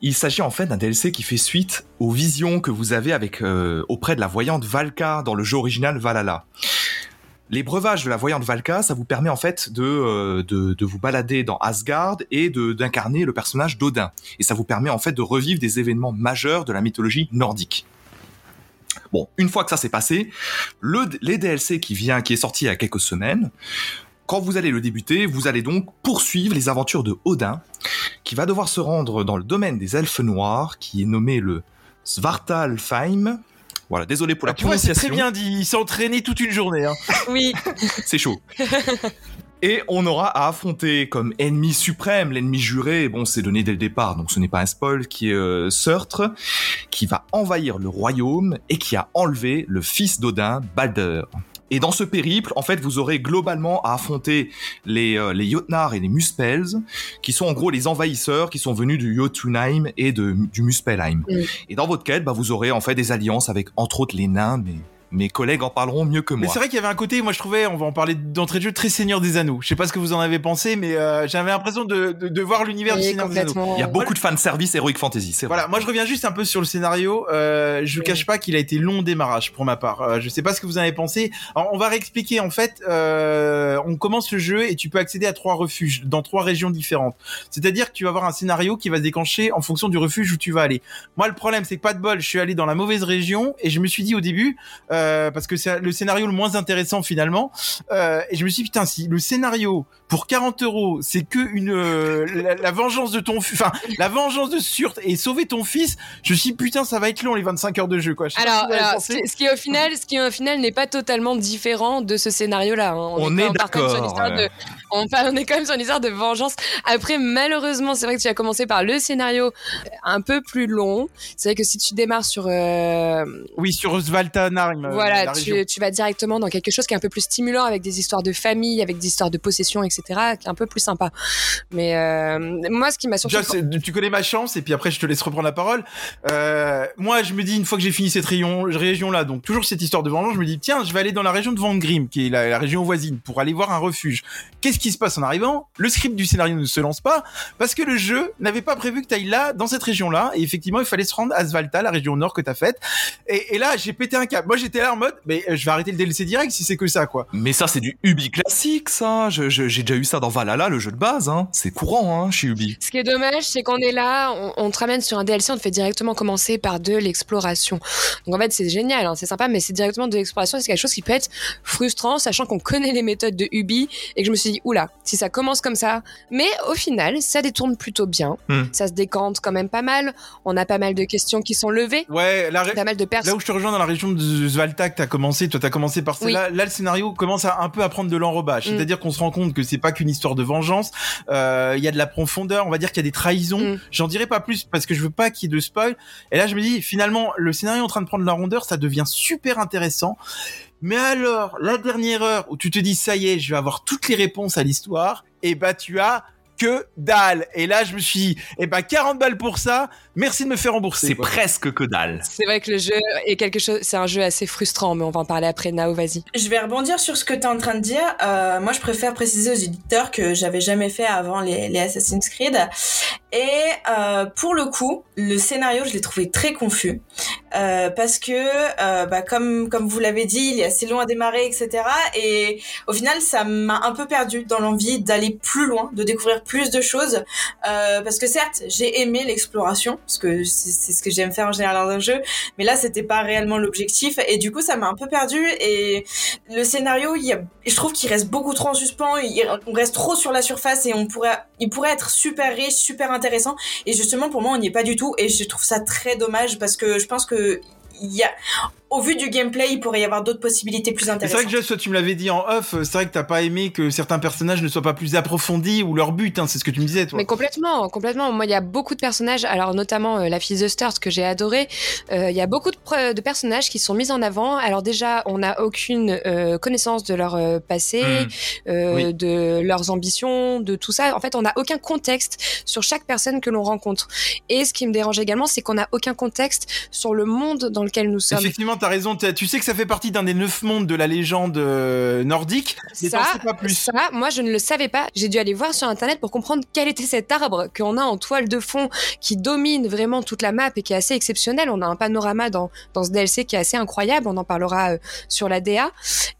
[SPEAKER 2] il s'agit en fait d'un DLC qui fait suite aux visions que vous avez avec euh, auprès de la voyante Valka dans le jeu original Valhalla. Les breuvages de la voyante Valka, ça vous permet en fait de, euh, de, vous balader dans Asgard et d'incarner le personnage d'Odin. Et ça vous permet en fait de revivre des événements majeurs de la mythologie nordique. Bon, une fois que ça s'est passé, le, les DLC qui vient, qui est sorti il y a quelques semaines, quand vous allez le débuter, vous allez donc poursuivre les aventures de Odin, qui va devoir se rendre dans le domaine des elfes noirs, qui est nommé le Svartalfheim. Voilà, désolé pour la
[SPEAKER 3] Ah, vois, c'est
[SPEAKER 2] prononciation.
[SPEAKER 3] très bien dit. Il s'est entraîné toute une journée. Hein.
[SPEAKER 1] Oui,
[SPEAKER 2] c'est chaud. Et on aura à affronter comme ennemi suprême, l'ennemi juré, bon c'est donné dès le départ, donc ce n'est pas un spoil, qui est euh, Surtre, qui va envahir le royaume et qui a enlevé le fils d'Odin, Balder. Et dans ce périple, en fait, vous aurez globalement à affronter les, euh, les Jotnar et les Muspels, qui sont en gros les envahisseurs qui sont venus du Jotunheim et de, du Muspelheim.
[SPEAKER 1] Mm.
[SPEAKER 2] Et dans votre quête, bah, vous aurez en fait des alliances avec entre autres les nains, mais mes collègues en parleront mieux que
[SPEAKER 3] Mais
[SPEAKER 2] moi.
[SPEAKER 3] c'est vrai qu'il y avait un côté, moi je trouvais, on va en parler d'entrée de jeu, très Seigneur des Anneaux. Je sais pas ce que vous en avez pensé, mais euh, j'avais l'impression de, de, de voir l'univers du
[SPEAKER 1] oui,
[SPEAKER 3] Seigneur des Anneaux.
[SPEAKER 1] complètement.
[SPEAKER 2] Il y a beaucoup de fan service Heroic Fantasy, c'est vrai.
[SPEAKER 3] Voilà, moi je reviens juste un peu sur le scénario. Euh, je vous cache pas qu'il a été long au démarrage pour ma part. Euh, je sais pas ce que vous en avez pensé. Alors, on va réexpliquer en fait. Euh, on commence le jeu et tu peux accéder à trois refuges dans trois régions différentes. C'est-à-dire que tu vas avoir un scénario qui va se déclencher en fonction du refuge où tu vas aller. Moi le problème c'est que pas de bol, je suis allé dans la mauvaise région et je me suis dit au début euh, parce que c'est le scénario le moins intéressant finalement. Euh, et je me suis dit putain si le scénario pour 40 euros c'est que une euh, la, la vengeance de ton fi- enfin la vengeance de Surt et sauver ton fils, je me suis dit putain ça va être long les 25 heures de jeu quoi. Je
[SPEAKER 1] Alors,
[SPEAKER 3] ce
[SPEAKER 1] alors, qui- ce qui au final, ce qui au final n'est pas totalement différent de ce scénario-là. hein.
[SPEAKER 2] On est
[SPEAKER 1] même- part quand même sur une
[SPEAKER 2] d'accord,
[SPEAKER 1] histoire
[SPEAKER 2] ouais.
[SPEAKER 1] de- on, est quand même sur une histoire de vengeance. Après, malheureusement, c'est vrai que tu as commencé par le scénario euh, un peu plus long. C'est vrai que si tu démarres sur, euh,
[SPEAKER 3] Oui sur Svaltanarm. euh,
[SPEAKER 1] voilà,
[SPEAKER 3] la
[SPEAKER 1] tu, tu vas directement dans quelque chose qui est un peu plus stimulant, avec des histoires de famille, avec des histoires de possession, etc., qui est un peu plus sympa. Mais euh, moi, ce qui m'a
[SPEAKER 3] c'est- tu connais ma chance et puis après je te laisse reprendre la parole. Euh, moi, je me dis une fois que j'ai fini cette région, région là, donc toujours cette histoire de vengeance, je me dis tiens, je vais aller dans la région de Vangrim, qui est la, la région voisine, pour aller voir un refuge. Qu'est-ce qui se passe en arrivant? Le script du scénario ne se lance pas parce que le jeu n'avait pas prévu que tu ailles là, dans cette région-là, et effectivement, il fallait se rendre à Svalta, la région nord que t'as faite. Et, et là, j'ai pété un câble. Moi, j'étais là en mode, mais euh, je vais arrêter le DLC direct si c'est que ça, quoi.
[SPEAKER 2] Mais ça, c'est du Ubi classique, ça. Je- je- J'ai déjà eu ça dans Valhalla, le jeu de base. Hein. C'est courant hein, chez Ubi.
[SPEAKER 1] Ce qui est dommage, c'est qu'on est là, on, on te ramène sur un DLC, on te fait directement commencer par de l'exploration. Donc en fait, c'est génial, hein, c'est sympa, mais c'est directement de l'exploration, c'est quelque chose qui peut être frustrant, sachant qu'on connaît les méthodes de Ubi, et que je me suis dit, oula, si ça commence comme ça. Mais au final, ça détourne plutôt bien,
[SPEAKER 2] Hmm.
[SPEAKER 1] ça se décante quand même pas mal, on a pas mal de questions qui sont levées,
[SPEAKER 3] Ouais, la, ré-
[SPEAKER 1] pas mal de
[SPEAKER 3] Là où je te rejoins dans la région de Svalta que t'as commencé, toi t'as commencé par
[SPEAKER 1] Oui.
[SPEAKER 3] celle-là. Là, le scénario commence à un peu à prendre de l'enrobage.
[SPEAKER 1] Mm.
[SPEAKER 3] C'est-à-dire qu'on se rend compte que c'est pas qu'une histoire de vengeance. Euh, Il y a de la profondeur. On va dire qu'il y a des trahisons.
[SPEAKER 1] Mm.
[SPEAKER 3] J'en dirai pas plus parce que je veux pas qu'il y ait de spoil. Et là, je me dis finalement, le scénario est en train de prendre la rondeur, ça devient super intéressant. Mais alors, la dernière heure où tu te dis ça y est, je vais avoir toutes les réponses à l'histoire, et bah tu as que dalle. Et là, je me suis dit, eh ben 40 balles pour ça. Merci de me faire rembourser.
[SPEAKER 2] C'est presque que dalle.
[SPEAKER 1] C'est vrai que le jeu est quelque chose, c'est un jeu assez frustrant, mais on va en parler après. Nao, vas-y.
[SPEAKER 5] Je vais rebondir sur ce que tu es en train de dire. Euh, moi, je préfère préciser aux éditeurs que j'avais jamais fait avant les, les Assassin's Creed. Et euh, pour le coup, le scénario, je l'ai trouvé très confus euh, parce que, euh, bah, comme comme vous l'avez dit, il est assez long à démarrer, etc. Et au final, ça m'a un peu perdu dans l'envie d'aller plus loin, de découvrir plus de choses. Euh, parce que certes, j'ai aimé l'exploration, parce que c'est ce que j'aime faire en général dans un jeu, mais là, c'était pas réellement l'objectif. Et du coup, ça m'a un peu perdu. Et le scénario, il y a, je trouve qu'il reste beaucoup trop en suspens. Il, on reste trop sur la surface et on pourrait, il pourrait être super riche, super intéressant. Et justement, pour moi, on n'y est pas du tout. Et je trouve ça très dommage parce que je pense que y a au vu du gameplay, il pourrait y avoir d'autres possibilités plus
[SPEAKER 3] C'est
[SPEAKER 5] intéressantes.
[SPEAKER 3] vrai que Jess, toi, tu me l'avais dit en off, euh, c'est vrai que t'as pas aimé que certains personnages ne soient pas plus approfondis ou leur but, hein, c'est ce que tu me disais, toi.
[SPEAKER 1] Mais complètement, complètement. Moi, il y a beaucoup de personnages, alors notamment euh, la fille de Sturt que j'ai adorée. Euh, Il y a beaucoup de, de personnages qui sont mis en avant. Alors déjà, on n'a aucune euh, connaissance de leur euh, passé, euh,
[SPEAKER 3] Oui.
[SPEAKER 1] de leurs ambitions, de tout ça. En fait, on n'a aucun contexte sur chaque personne que l'on rencontre. Et ce qui me dérange également, c'est qu'on n'a aucun contexte sur le monde dans lequel nous sommes.
[SPEAKER 3] Effectivement, t'as raison. t'as- Tu sais que ça fait partie d'un des neuf mondes de la légende euh, nordique. Mais t'en
[SPEAKER 1] Ça,
[SPEAKER 3] sais pas plus.
[SPEAKER 1] ça, moi je ne le savais pas. J'ai dû aller voir sur internet pour comprendre quel était cet arbre qu'on a en toile de fond qui domine vraiment toute la map et qui est assez exceptionnel. On a un panorama dans, dans ce DLC qui est assez incroyable. On en parlera euh, sur la DA.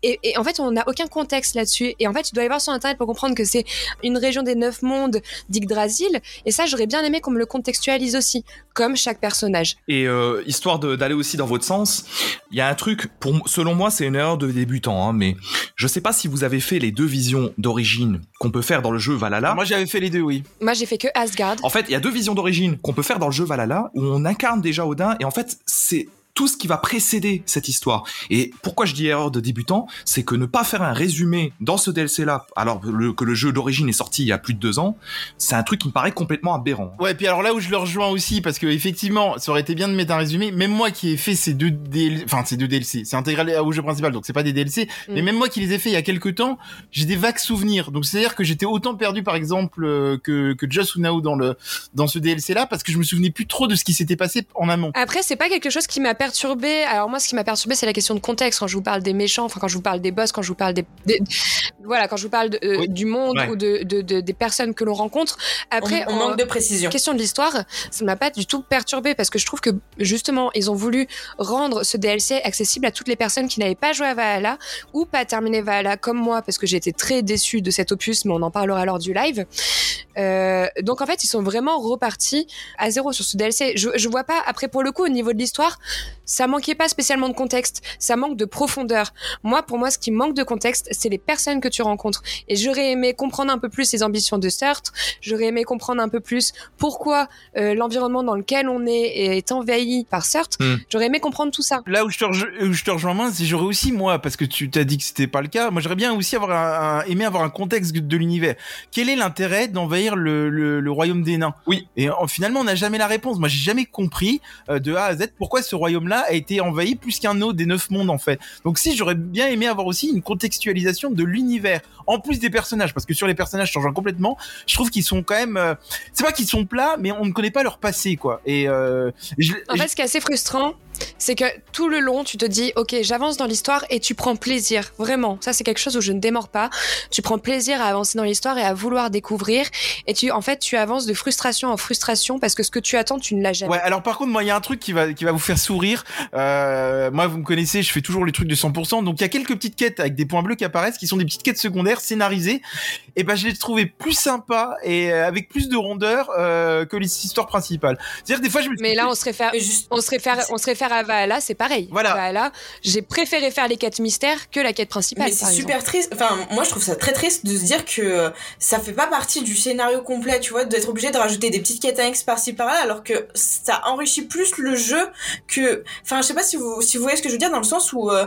[SPEAKER 1] Et, et en fait, on n'a aucun contexte là-dessus. Et en fait, tu dois aller voir sur internet pour comprendre que c'est une région des neuf mondes d'Yggdrasil. Et ça, j'aurais bien aimé qu'on me le contextualise aussi, comme chaque personnage.
[SPEAKER 2] Et euh, histoire de- d'aller aussi dans votre sens, il y a un truc, pour, selon moi, c'est une erreur de débutant, hein, mais je sais pas si vous avez fait les deux visions d'origine qu'on peut faire dans le jeu Valhalla.
[SPEAKER 3] Moi, j'avais fait les deux, oui.
[SPEAKER 1] Moi, j'ai fait que Asgard.
[SPEAKER 2] En fait, il y a deux visions d'origine qu'on peut faire dans le jeu Valhalla, où on incarne déjà Odin, et en fait, c'est tout ce qui va précéder cette histoire. Et pourquoi je dis erreur de débutant, c'est que ne pas faire un résumé dans ce DLC-là, alors le- que le jeu d'origine est sorti il y a plus de deux ans, c'est un truc qui me paraît complètement aberrant.
[SPEAKER 3] Ouais, puis alors là où je le rejoins aussi, parce que effectivement, ça aurait été bien de mettre un résumé. Même moi qui ai fait ces deux DLC, enfin ces deux DLC, c'est intégré au jeu principal, donc c'est pas des DLC. Mais
[SPEAKER 1] Mm.
[SPEAKER 3] même moi qui les ai fait il y a quelques temps, j'ai des vagues souvenirs. Donc c'est à dire que j'étais autant perdu, par exemple, euh, que que Just Now dans le dans ce DLC là, parce que je me souvenais plus trop de ce qui s'était passé en amont.
[SPEAKER 1] Après, c'est pas quelque chose qui m'a perturbé. Alors moi, ce qui m'a perturbé, c'est la question de contexte. Quand je vous parle des méchants, enfin quand je vous parle des boss, quand je vous parle des, des- voilà, quand je vous parle de, euh,
[SPEAKER 3] Oui.
[SPEAKER 1] du monde
[SPEAKER 2] Ouais.
[SPEAKER 1] ou de, de- de- des personnes que l'on rencontre. Après,
[SPEAKER 5] on, manque de précision.
[SPEAKER 1] question de l'histoire, ça ne m'a pas du tout perturbé parce que je trouve que justement, ils ont voulu rendre ce DLC accessible à toutes les personnes qui n'avaient pas joué à Valhalla ou pas terminé Valhalla comme moi parce que j'ai été très déçue de cet opus, mais on en parlera lors du live. Euh, donc en fait, ils sont vraiment repartis à zéro sur ce DLC. Je, je vois pas, après pour le coup, au niveau de l'histoire, ça manquait pas spécialement de contexte, ça manque de profondeur. Moi, pour moi, ce qui manque de contexte, c'est les personnes que tu rencontres. Et j'aurais aimé comprendre un peu plus les ambitions de Sturt, j'aurais aimé comprendre un peu plus pourquoi euh, l'environnement dans lequel on est est envahi par Sturt.
[SPEAKER 2] Hmm.
[SPEAKER 1] J'aurais aimé comprendre tout ça.
[SPEAKER 3] Là où je te, rejo- où je te rejoins moins, c'est j'aurais aussi moi, parce que tu t'as dit que c'était pas le cas. Moi, j'aurais bien aussi avoir un, un- aimé avoir un contexte de l'univers. Quel est l'intérêt d'envahir le, le, le royaume des nains?
[SPEAKER 2] Oui.
[SPEAKER 3] Et finalement, on n'a jamais la réponse. Moi, j'ai jamais compris euh, de A à Z pourquoi ce royaume-là a été envahi plus qu'un autre des neuf mondes en fait. Donc, si j'aurais bien aimé avoir aussi une contextualisation de l'univers, en plus des personnages, parce que sur les personnages changeant complètement, je trouve qu'ils sont quand même. euh, c'est pas qu'ils sont plats, mais on ne connaît pas leur passé, quoi. Et euh, je,
[SPEAKER 1] En fait, ce qui est assez frustrant, c'est que tout le long, tu te dis, ok, j'avance dans l'histoire et tu prends plaisir. Vraiment, ça c'est quelque chose où je ne démords pas. Tu prends plaisir à avancer dans l'histoire et à vouloir découvrir. Et tu, en fait, tu avances de frustration en frustration parce que ce que tu attends, tu ne l'as jamais.
[SPEAKER 3] Ouais, alors par contre, moi, il y a un truc qui va, qui va vous faire sourire. Euh, moi, vous me connaissez, je fais toujours les trucs de 100%. Donc, il y a quelques petites quêtes avec des points bleus qui apparaissent, qui sont des petites quêtes secondaires scénarisées. Et ben, je les trouvais plus sympas et avec plus de rondeur euh, que les histoires principales. C'est-à-dire que des fois, je me
[SPEAKER 1] Mais là, on se réfère,
[SPEAKER 5] juste-
[SPEAKER 1] on se réfère, on se réfère à Valhalla, c'est pareil.
[SPEAKER 3] Voilà.
[SPEAKER 1] Valhalla, j'ai préféré faire les quêtes mystères que la quête principale.
[SPEAKER 5] Mais c'est
[SPEAKER 1] exemple.
[SPEAKER 5] super triste. Enfin, moi, je trouve ça très triste de se dire que ça fait pas partie du scénario complet, tu vois, d'être obligé de rajouter des petites quêtes annexes par-ci par-là, alors que ça enrichit plus le jeu que. Enfin, je sais pas si vous, voyez ce que je veux dire, dans le sens où euh,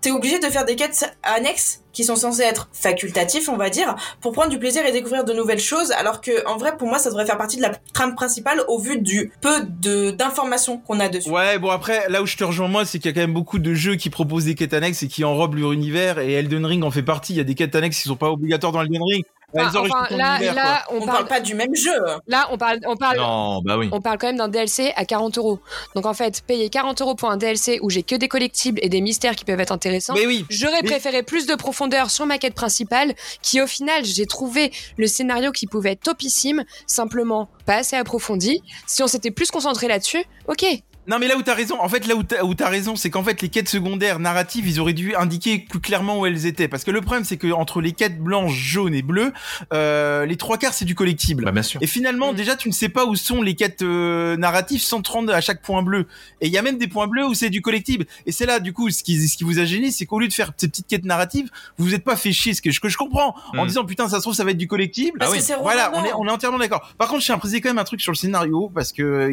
[SPEAKER 5] t'es obligé de faire des quêtes annexes qui sont censées être facultatifs, on va dire, pour prendre du plaisir et découvrir de nouvelles choses, alors que, en vrai, pour moi, ça devrait faire partie de la trame principale au vu du peu de d'informations qu'on a dessus.
[SPEAKER 3] Ouais, bon après, là où je te rejoins moi, c'est qu'il y a quand même beaucoup de jeux qui proposent des quêtes annexes et qui enrobent leur univers. Et Elden Ring en fait partie. Il y a des quêtes annexes qui sont pas obligatoires dans Elden Ring.
[SPEAKER 1] Enfin, enfin, là,
[SPEAKER 5] On,
[SPEAKER 1] on,
[SPEAKER 5] parle pas du même jeu.
[SPEAKER 1] là, on parle, on parle,
[SPEAKER 2] Non, bah oui.
[SPEAKER 1] On parle quand même d'un DLC à 40 euros. Donc en fait, payer 40 euros pour un DLC où j'ai que des collectibles et des mystères qui peuvent être intéressants.
[SPEAKER 3] Mais oui.
[SPEAKER 1] J'aurais
[SPEAKER 3] Mais-
[SPEAKER 1] préféré plus de profondeur sur ma quête principale, qui au final, j'ai trouvé le scénario qui pouvait être topissime, simplement pas assez approfondi. Si on s'était plus concentré là-dessus, ok.
[SPEAKER 3] Non, mais là où t'as raison, en fait, là où t'as, où t'as raison, c'est qu'en fait, les quêtes secondaires narratives, ils auraient dû indiquer plus clairement où elles étaient. Parce que le problème, c'est que entre les quêtes blanches, jaunes et bleues, euh, les trois quarts, c'est du collectible.
[SPEAKER 2] Bah, bien sûr.
[SPEAKER 3] Et finalement,
[SPEAKER 1] Mm.
[SPEAKER 3] déjà, tu ne sais pas où sont les quêtes euh, narratives sans te rendre à chaque point bleu. Et il y a même des points bleus où c'est du collectible. Et c'est là, du coup, ce qui, ce qui vous a gêné, c'est qu'au lieu de faire ces petites quêtes narratives, vous vous êtes pas fait chier. Ce que je, que je comprends. En
[SPEAKER 2] Mm.
[SPEAKER 3] disant, putain, ça se trouve, ça va être du collectible.
[SPEAKER 5] Parce
[SPEAKER 2] Ah
[SPEAKER 5] que
[SPEAKER 2] oui.
[SPEAKER 5] c'est
[SPEAKER 3] Voilà, on est, on est entièrement d'accord. Par contre, je tiens à préciser quand même un truc sur le scénario parce que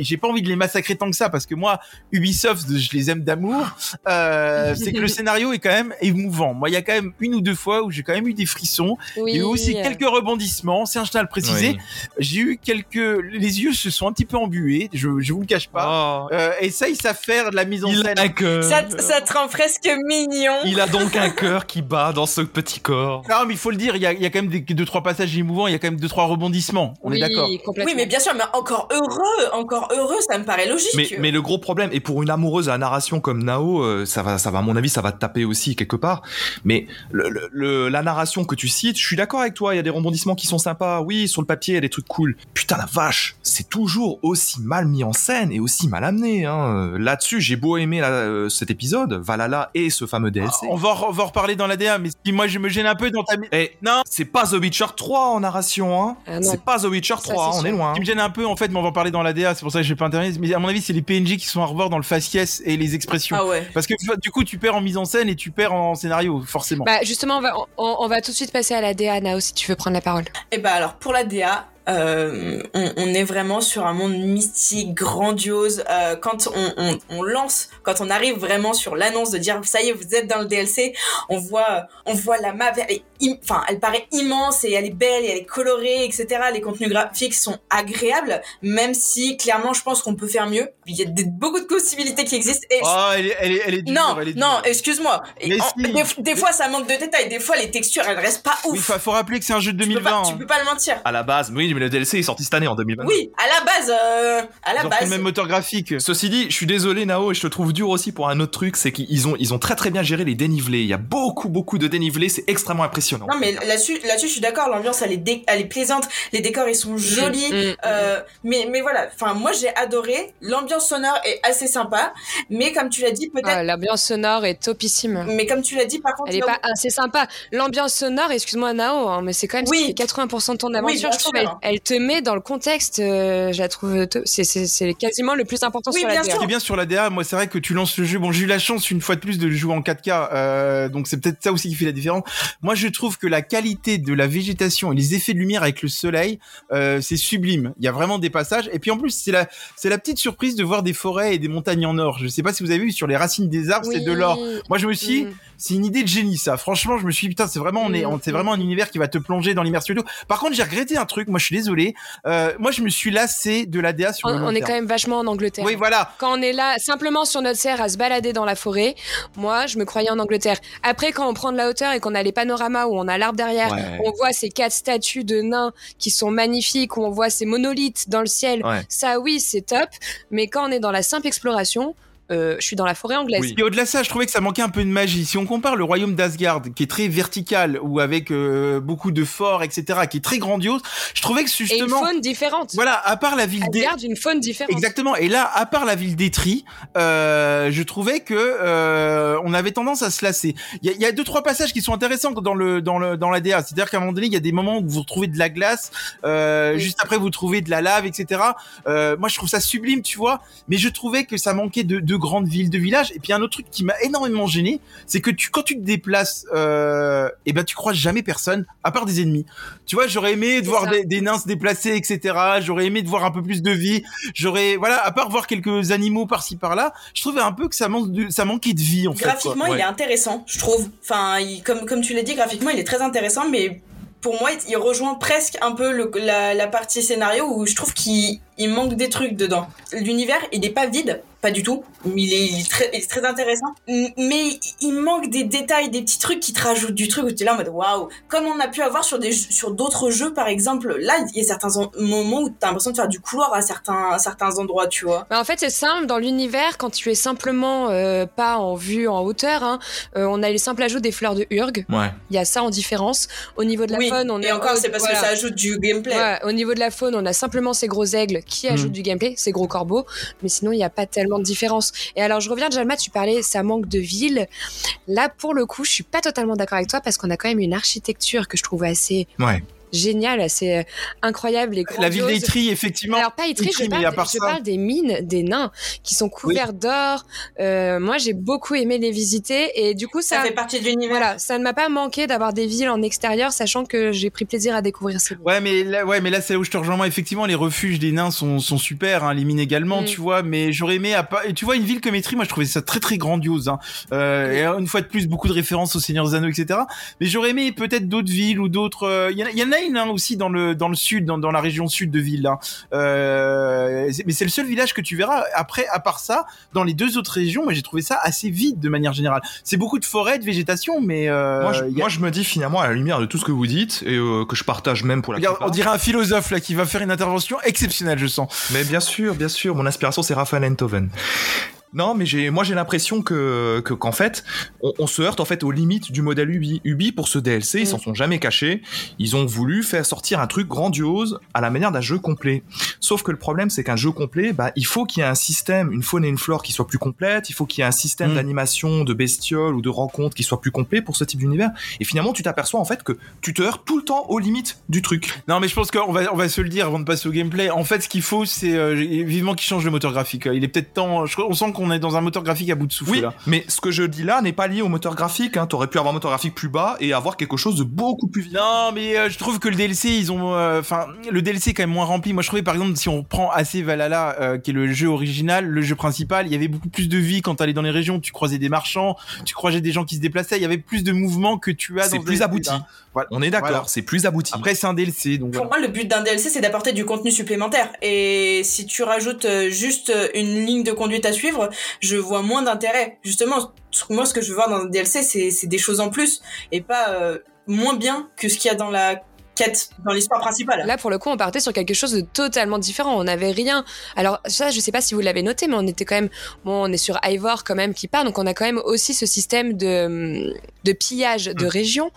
[SPEAKER 3] j'ai pas envie de les massacrer tant que ça parce que moi, Ubisoft, je les aime d'amour. Euh, c'est que le scénario est quand même émouvant. Moi, il y a quand même une ou deux fois où j'ai quand même eu des frissons.
[SPEAKER 1] Oui.
[SPEAKER 3] Il y a eu aussi quelques rebondissements. C'est un à le préciser.
[SPEAKER 2] Oui.
[SPEAKER 3] J'ai eu quelques, les yeux se sont un petit peu embués. Je, je vous le cache pas.
[SPEAKER 2] Oh,
[SPEAKER 3] Euh, et ça, ils savent faire de la mise en
[SPEAKER 2] il
[SPEAKER 3] scène.
[SPEAKER 2] a un cœur.
[SPEAKER 5] Ça, te- ça te rend presque mignon.
[SPEAKER 2] Il a donc un cœur qui bat dans ce petit corps.
[SPEAKER 3] Non, mais il faut le dire, il y a, il y a quand même des, deux trois passages émouvants. Il y a quand même deux trois rebondissements. On
[SPEAKER 1] oui,
[SPEAKER 3] est d'accord.
[SPEAKER 5] Oui, mais bien sûr, mais encore heureux, encore heureux, ça me paraît logique.
[SPEAKER 2] Mais, mais le gros problème, et pour une amoureuse à la narration comme Nao, euh, ça va, ça va, à mon avis, ça va te taper aussi quelque part. Mais le, le- le- la narration que tu cites, je suis d'accord avec toi, il y a des rebondissements qui sont sympas. Oui, sur le papier, il y a des trucs cool. Putain, la vache, c'est toujours aussi mal mis en scène et aussi mal amené. Hein. Là-dessus, j'ai beau aimer la- euh, cet épisode, Valhalla et ce fameux DLC.
[SPEAKER 3] On va, en- on va en reparler dans la DA, mais si moi je me gêne un peu dans ta.
[SPEAKER 2] Eh, non, c'est pas The Witcher 3 en narration, hein.
[SPEAKER 1] Ah non.
[SPEAKER 2] c'est pas The Witcher
[SPEAKER 1] Ça,
[SPEAKER 2] 3,
[SPEAKER 1] c'est
[SPEAKER 2] on
[SPEAKER 1] sûr.
[SPEAKER 2] est loin.
[SPEAKER 3] Ce qui me gêne un peu en fait, mais on va en parler dans la DA, c'est pour ça que je vais pas intervenir. Mais à mon avis, c'est les PNJ qui sont à revoir dans le faciès et les expressions.
[SPEAKER 5] Ah ouais.
[SPEAKER 3] Parce que du coup, tu perds en mise en scène et tu perds en scénario, forcément.
[SPEAKER 1] Bah justement, on va, on, on va tout de suite passer à la DA, Nao, si tu veux prendre la parole.
[SPEAKER 5] Et bah alors pour la DA, euh, on, on est vraiment sur un monde mystique, grandiose. Euh, quand on, on, on lance, quand on arrive vraiment sur l'annonce de dire ça y est, vous êtes dans le DLC, on voit, on voit la map, enfin, elle paraît immense et elle est belle et elle est colorée, etc. Les contenus graphiques sont agréables, même si clairement, je pense qu'on peut faire mieux. Il y a des- beaucoup de possibilités qui existent. Et
[SPEAKER 3] Oh, elle est, elle est, elle est dure,
[SPEAKER 5] non,
[SPEAKER 3] elle est dure.
[SPEAKER 5] non, excuse-moi.
[SPEAKER 3] Si.
[SPEAKER 5] Des, des fois, ça manque de détails. Des fois, les textures, elles restent pas ouf.
[SPEAKER 3] Oui, faut, rappeler que c'est un jeu de
[SPEAKER 5] tu, peux
[SPEAKER 3] 2020.
[SPEAKER 5] pas, tu
[SPEAKER 3] hein.
[SPEAKER 5] peux pas le mentir.
[SPEAKER 2] À la base, oui, mais le DLC est sorti cette année en 2020.
[SPEAKER 5] Oui, à la base, euh, à la
[SPEAKER 3] Ils ont pris
[SPEAKER 5] base.
[SPEAKER 3] le même moteur graphique.
[SPEAKER 2] Ceci dit, je suis désolé Nao et je te trouve dur aussi pour un autre truc, c'est qu'ils ont ils ont très très bien géré les dénivelés. Il y a beaucoup beaucoup de dénivelés, c'est extrêmement impressionnant.
[SPEAKER 5] Non mais là-dessus, là-dessus, je suis d'accord. L'ambiance, elle est, dé- elle est plaisante. Les décors, ils sont jolis.
[SPEAKER 1] Mm, mm,
[SPEAKER 5] Euh, mais, mais voilà. Enfin, moi, j'ai adoré. L'ambiance sonore est assez sympa. Mais comme tu l'as dit, peut-être.
[SPEAKER 1] Ah, L'ambiance sonore est topissime.
[SPEAKER 5] Mais comme tu l'as dit, par contre,
[SPEAKER 1] Elle est
[SPEAKER 5] où-
[SPEAKER 1] pas assez sympa. L'ambiance sonore, excuse-moi Nao, hein, mais c'est quand même
[SPEAKER 5] Oui.
[SPEAKER 1] ce qui fait 80% de ton aventure.
[SPEAKER 5] bien
[SPEAKER 1] je trouve,
[SPEAKER 5] sûr.
[SPEAKER 1] elle, elle te met dans le contexte. euh, je la trouve, to- c'est- c'est c'est quasiment le plus important
[SPEAKER 5] Oui,
[SPEAKER 1] sur la
[SPEAKER 5] bien
[SPEAKER 1] DA.
[SPEAKER 3] Ce qui est bien sur la DA, moi, c'est vrai que tu lances le jeu. Bon, j'ai eu la chance une fois de plus de le jouer en 4K, euh, donc c'est peut-être ça aussi qui fait la différence. Moi, je trouve que la qualité de la végétation et les effets de lumière avec le soleil, euh, c'est sublime. Il y a vraiment des passages. Et puis en plus, c'est la, c'est la petite surprise de voir des forêts et des montagnes en or. Je sais pas si vous avez vu sur les racines des arbres, c'est de l'or. Moi, je me suis,
[SPEAKER 1] Mm.
[SPEAKER 3] C'est une idée de génie, ça. Franchement, je me suis dit, putain, c'est vraiment, on est, on- c'est vraiment un univers qui va te plonger dans l'immersion et tout. Par contre, j'ai regretté un truc. Moi, je suis désolé. Euh, moi, je me suis lassé de la DA sur
[SPEAKER 1] On,
[SPEAKER 3] le long
[SPEAKER 1] on est
[SPEAKER 3] terme.
[SPEAKER 1] quand même vachement en Angleterre.
[SPEAKER 3] Oui, voilà.
[SPEAKER 1] Quand on est là simplement sur notre serre à se balader dans la forêt, moi je me croyais en Angleterre. Après quand on prend de la hauteur et qu'on a les panoramas où on a l'arbre derrière,
[SPEAKER 2] Ouais.
[SPEAKER 1] on voit ces quatre statues de nains qui sont magnifiques, où on voit ces monolithes dans le ciel,
[SPEAKER 2] Ouais.
[SPEAKER 1] ça oui c'est top. Mais quand on est dans la simple exploration, euh, je suis dans la forêt anglaise.
[SPEAKER 2] Oui.
[SPEAKER 3] Et au-delà de ça, je trouvais que ça manquait un peu de magie. Si on compare le royaume d'Asgard, qui est très vertical, ou avec euh, beaucoup de forts, etc., qui est très grandiose, je trouvais que
[SPEAKER 1] Et une
[SPEAKER 3] justement,
[SPEAKER 1] faune différente.
[SPEAKER 3] voilà, à part la ville des...
[SPEAKER 1] Asgard, une faune différente.
[SPEAKER 3] Exactement. Et là, à part la ville d'Étri, euh, je trouvais que euh, on avait tendance à se lasser. Il y y a deux trois passages qui sont intéressants dans le dans le dans la DA. C'est-à-dire qu'à un moment donné, il y a des moments où vous retrouvez de la glace, euh,
[SPEAKER 1] Oui.
[SPEAKER 3] juste après vous trouvez de la lave, etc. Euh, moi, je trouve ça sublime, tu vois. Mais je trouvais que ça manquait de, de grandes villes, de villages. Et puis un autre truc qui m'a énormément gêné, c'est que tu quand tu te déplaces, euh, et ben tu croises jamais personne à part des ennemis. Tu vois, j'aurais aimé de voir des, des nains se déplacer, etc. J'aurais aimé de voir un peu plus de vie. J'aurais, voilà, à part voir quelques animaux par-ci par-là, je trouvais un peu que ça, manque de, ça manquait de vie en fait.
[SPEAKER 5] graphiquement,
[SPEAKER 2] Ouais.
[SPEAKER 5] il est intéressant, je trouve. Enfin, il- comme, comme tu l'as dit, graphiquement, il est très intéressant, mais pour moi, il rejoint presque un peu le, la, la partie scénario où je trouve qu'il il manque des trucs dedans. L'univers, il est pas vide, pas du tout. Il est, il est très, il est très intéressant. Mais il manque des détails, des petits trucs qui te rajoutent du truc où tu es là en mode waouh. Comme on a pu avoir sur des jeux- sur d'autres jeux, par exemple. Là, il y a certains en- moments où tu as l'impression de faire du couloir à certains, à certains endroits, tu vois.
[SPEAKER 1] Bah, en fait, c'est simple. Dans l'univers, quand tu es simplement euh, pas en vue, en hauteur, hein, euh, on a le simple ajout des fleurs de Urg.
[SPEAKER 2] Ouais.
[SPEAKER 1] Il y a ça en différence. Au niveau de la
[SPEAKER 5] oui.
[SPEAKER 1] faune, on
[SPEAKER 5] Et
[SPEAKER 1] est
[SPEAKER 5] encore, c'est parce
[SPEAKER 1] voilà.
[SPEAKER 5] que ça ajoute du gameplay.
[SPEAKER 1] Ouais, au niveau de la faune, on a simplement ces gros aigles qui
[SPEAKER 3] Mm.
[SPEAKER 1] ajoutent du gameplay, ces gros corbeaux, mais sinon il n'y a pas tellement de différence. Et alors je reviens, Jalma, tu parlais, ça manque de ville. Là, pour le coup, je suis pas totalement d'accord avec toi parce qu'on a quand même une architecture que je trouve assez
[SPEAKER 2] Ouais.
[SPEAKER 1] Géniale, assez euh, incroyable et
[SPEAKER 3] La ville
[SPEAKER 1] grandiose.
[SPEAKER 3] d'Eitri, effectivement.
[SPEAKER 1] Alors pas Itri,
[SPEAKER 3] Itri,
[SPEAKER 1] je,
[SPEAKER 3] mais
[SPEAKER 1] parle,
[SPEAKER 3] à part
[SPEAKER 1] je
[SPEAKER 3] ça-
[SPEAKER 1] parle des mines des nains qui sont couverts d'or. Euh, moi, j'ai beaucoup aimé les visiter et du coup,
[SPEAKER 5] Ça
[SPEAKER 1] ça,
[SPEAKER 5] fait partie de l'univers.
[SPEAKER 1] voilà, ça ne m'a pas manqué d'avoir des villes en extérieur, sachant que j'ai pris plaisir à découvrir ces villes.
[SPEAKER 3] Ouais, mais là, ouais, mais là, c'est là où je te rejoins. Moi, effectivement, les refuges des nains sont, sont super, hein, les mines également,
[SPEAKER 1] Mm.
[SPEAKER 3] tu vois. Mais j'aurais aimé, à pas, et tu vois, une ville comme Etri, moi, je trouvais ça très, très grandiose. Hein. Euh, et une fois de plus, beaucoup de références au Seigneur des Anneaux, etc. Mais j'aurais aimé peut-être d'autres villes ou d'autres. euh, Il y, en a- il y en a hein, aussi dans le dans le sud, dans, dans la région sud de ville. Hein. Euh, mais c'est le seul village que tu verras. Après, à part ça, dans les deux autres régions, moi, j'ai trouvé ça assez vide de manière générale. C'est beaucoup de forêt, de végétation, mais euh,
[SPEAKER 2] moi, je,
[SPEAKER 3] il y a-
[SPEAKER 2] moi, je me dis finalement, à la lumière de tout ce que vous dites, et euh, que je partage même pour la
[SPEAKER 3] Regarde, on dirait un philosophe là qui va faire une intervention exceptionnelle, je sens.
[SPEAKER 2] Mais bien sûr, bien sûr, mon inspiration c'est Raphaël Enthoven. Non, mais j'ai, moi j'ai l'impression que, que qu'en fait, on, on se heurte en fait aux limites du modèle Ubi. Ubi pour ce DLC, ils s'en sont jamais cachés. Ils ont voulu faire sortir un truc grandiose à la manière d'un jeu complet. Sauf que le problème, c'est qu'un jeu complet, bah, il faut qu'il y ait un système, une faune et une flore qui soit plus complète. Il faut qu'il y ait un système
[SPEAKER 3] Mm.
[SPEAKER 2] d'animation, de bestioles ou de rencontres qui soit plus complet pour ce type d'univers. Et finalement, tu t'aperçois en fait que tu te heurtes tout le temps aux limites du truc.
[SPEAKER 3] Non, mais je pense qu'on va, on va se le dire avant de passer au gameplay. En fait, ce qu'il faut, c'est euh, vivement qu'il change le moteur graphique. Il est peut-être temps. je- on sent qu'on est dans un moteur graphique à bout de souffle
[SPEAKER 2] Oui,
[SPEAKER 3] là.
[SPEAKER 2] mais ce que je dis là n'est pas lié au moteur graphique. Hein. T'aurais pu avoir un moteur graphique plus bas et avoir quelque chose de beaucoup plus vite.
[SPEAKER 3] Non, mais euh, je trouve que le DLC, ils ont, euh, enfin, le DLC est quand même moins rempli. Moi, je trouvais par exemple, si on prend AC Valhalla, euh, qui est le jeu original, le jeu principal, il y avait beaucoup plus de vie quand t'allais dans les régions. Tu croisais des marchands, tu croisais des gens qui se déplaçaient. Il y avait plus de mouvements que tu as.
[SPEAKER 2] C'est
[SPEAKER 3] dans
[SPEAKER 2] plus abouti.
[SPEAKER 3] hein. Voilà.
[SPEAKER 2] On est d'accord,
[SPEAKER 3] Voilà.
[SPEAKER 2] c'est plus abouti.
[SPEAKER 3] Après, c'est un DLC, donc.
[SPEAKER 5] Pour
[SPEAKER 3] voilà.
[SPEAKER 5] moi, le but d'un DLC, c'est d'apporter du contenu supplémentaire. Et si tu rajoutes juste une ligne de conduite à suivre, je vois moins d'intérêt. Justement, moi, ce que je veux voir dans un DLC, c'est des choses en plus et pas euh, moins bien que ce qu'il y a dans la quête, dans l'histoire principale.
[SPEAKER 1] Là, pour le coup, on partait sur quelque chose de totalement différent. On n'avait rien. Alors, ça, je sais pas si vous l'avez noté, mais on était quand même. Bon, on est sur Ivor quand même qui part, donc on a quand même aussi ce système de, de pillage de région.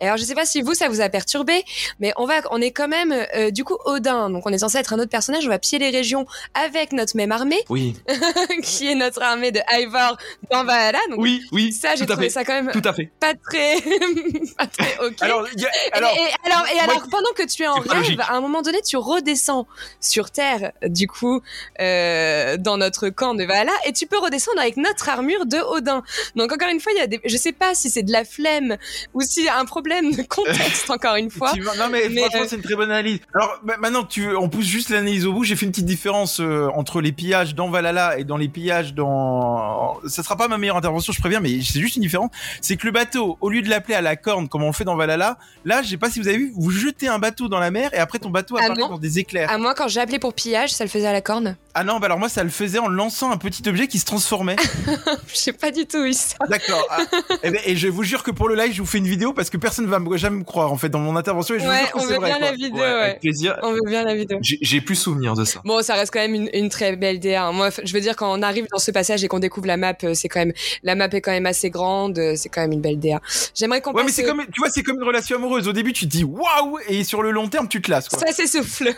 [SPEAKER 1] Et alors, je sais pas si vous, ça vous a perturbé, mais on va, on est quand même, euh, du coup, Odin. Donc, on est censé être un autre personnage. On va piller les régions avec notre même armée,
[SPEAKER 2] Oui,
[SPEAKER 1] qui est notre armée de Ivor dans Valhalla. Donc,
[SPEAKER 2] oui, oui.
[SPEAKER 1] ça, j'ai trouvé
[SPEAKER 2] fait.
[SPEAKER 1] ça quand même
[SPEAKER 2] Tout à fait.
[SPEAKER 1] pas très, pas très ok.
[SPEAKER 3] Alors, il y a-
[SPEAKER 1] Et-
[SPEAKER 3] alors,
[SPEAKER 1] et, alors, et
[SPEAKER 3] moi,
[SPEAKER 1] alors, pendant que tu es en rêve,
[SPEAKER 2] logique.
[SPEAKER 1] à un moment donné, tu redescends sur Terre, du coup, euh, dans notre camp de Valhalla, et tu peux redescendre avec notre armure de Odin. Donc, encore une fois, il y a des, je sais pas si c'est de la flemme ou si un problème de contexte, encore une fois.
[SPEAKER 3] Non mais,
[SPEAKER 1] Mais,
[SPEAKER 3] franchement
[SPEAKER 1] euh,
[SPEAKER 3] c'est une très bonne analyse. Alors ma- maintenant tu, on pousse juste l'analyse au bout. J'ai fait une petite différence euh, entre les pillages dans Valhalla et dans les pillages dans. Ça sera pas ma meilleure intervention, je préviens, mais c'est juste une différence. C'est que le bateau, au lieu de l'appeler à la corne comme on le fait dans Valhalla, là je sais pas si vous avez vu, vous jetez un bateau dans la mer et après ton bateau
[SPEAKER 1] Ah
[SPEAKER 3] apparaît dans des éclairs.
[SPEAKER 1] À moi, quand j'ai appelé pour pillage, ça le faisait à la corne.
[SPEAKER 3] Ah non, bah alors moi ça le faisait en lançant un petit objet qui se transformait.
[SPEAKER 1] Je sais pas du tout, ça.
[SPEAKER 3] D'accord. Ah. et, ben, et je vous jure que pour le live, je vous fais une vidéo parce que personne va me- jamais me croire en fait dans mon intervention. Et je vous
[SPEAKER 1] Ouais,
[SPEAKER 3] jure que
[SPEAKER 1] on veut
[SPEAKER 3] vrai.
[SPEAKER 1] bien
[SPEAKER 3] quoi.
[SPEAKER 1] la vidéo,
[SPEAKER 2] Ouais,
[SPEAKER 1] ouais.
[SPEAKER 2] Avec plaisir.
[SPEAKER 1] On veut bien la vidéo.
[SPEAKER 2] J'ai plus souvenir de ça.
[SPEAKER 1] Bon, ça reste quand même une, une très belle DA. hein. Moi, je veux dire, quand on arrive dans ce passage et qu'on découvre la map, euh, c'est quand même, la map est quand même assez grande, euh, c'est quand même une belle DA. J'aimerais qu'on
[SPEAKER 3] Ouais, mais
[SPEAKER 1] passe
[SPEAKER 3] c'est
[SPEAKER 1] au-
[SPEAKER 3] comme, tu vois, c'est comme une relation amoureuse. Au début, tu te dis waouh, et sur le long terme, tu te lasses, quoi.
[SPEAKER 1] Ça s'essouffle.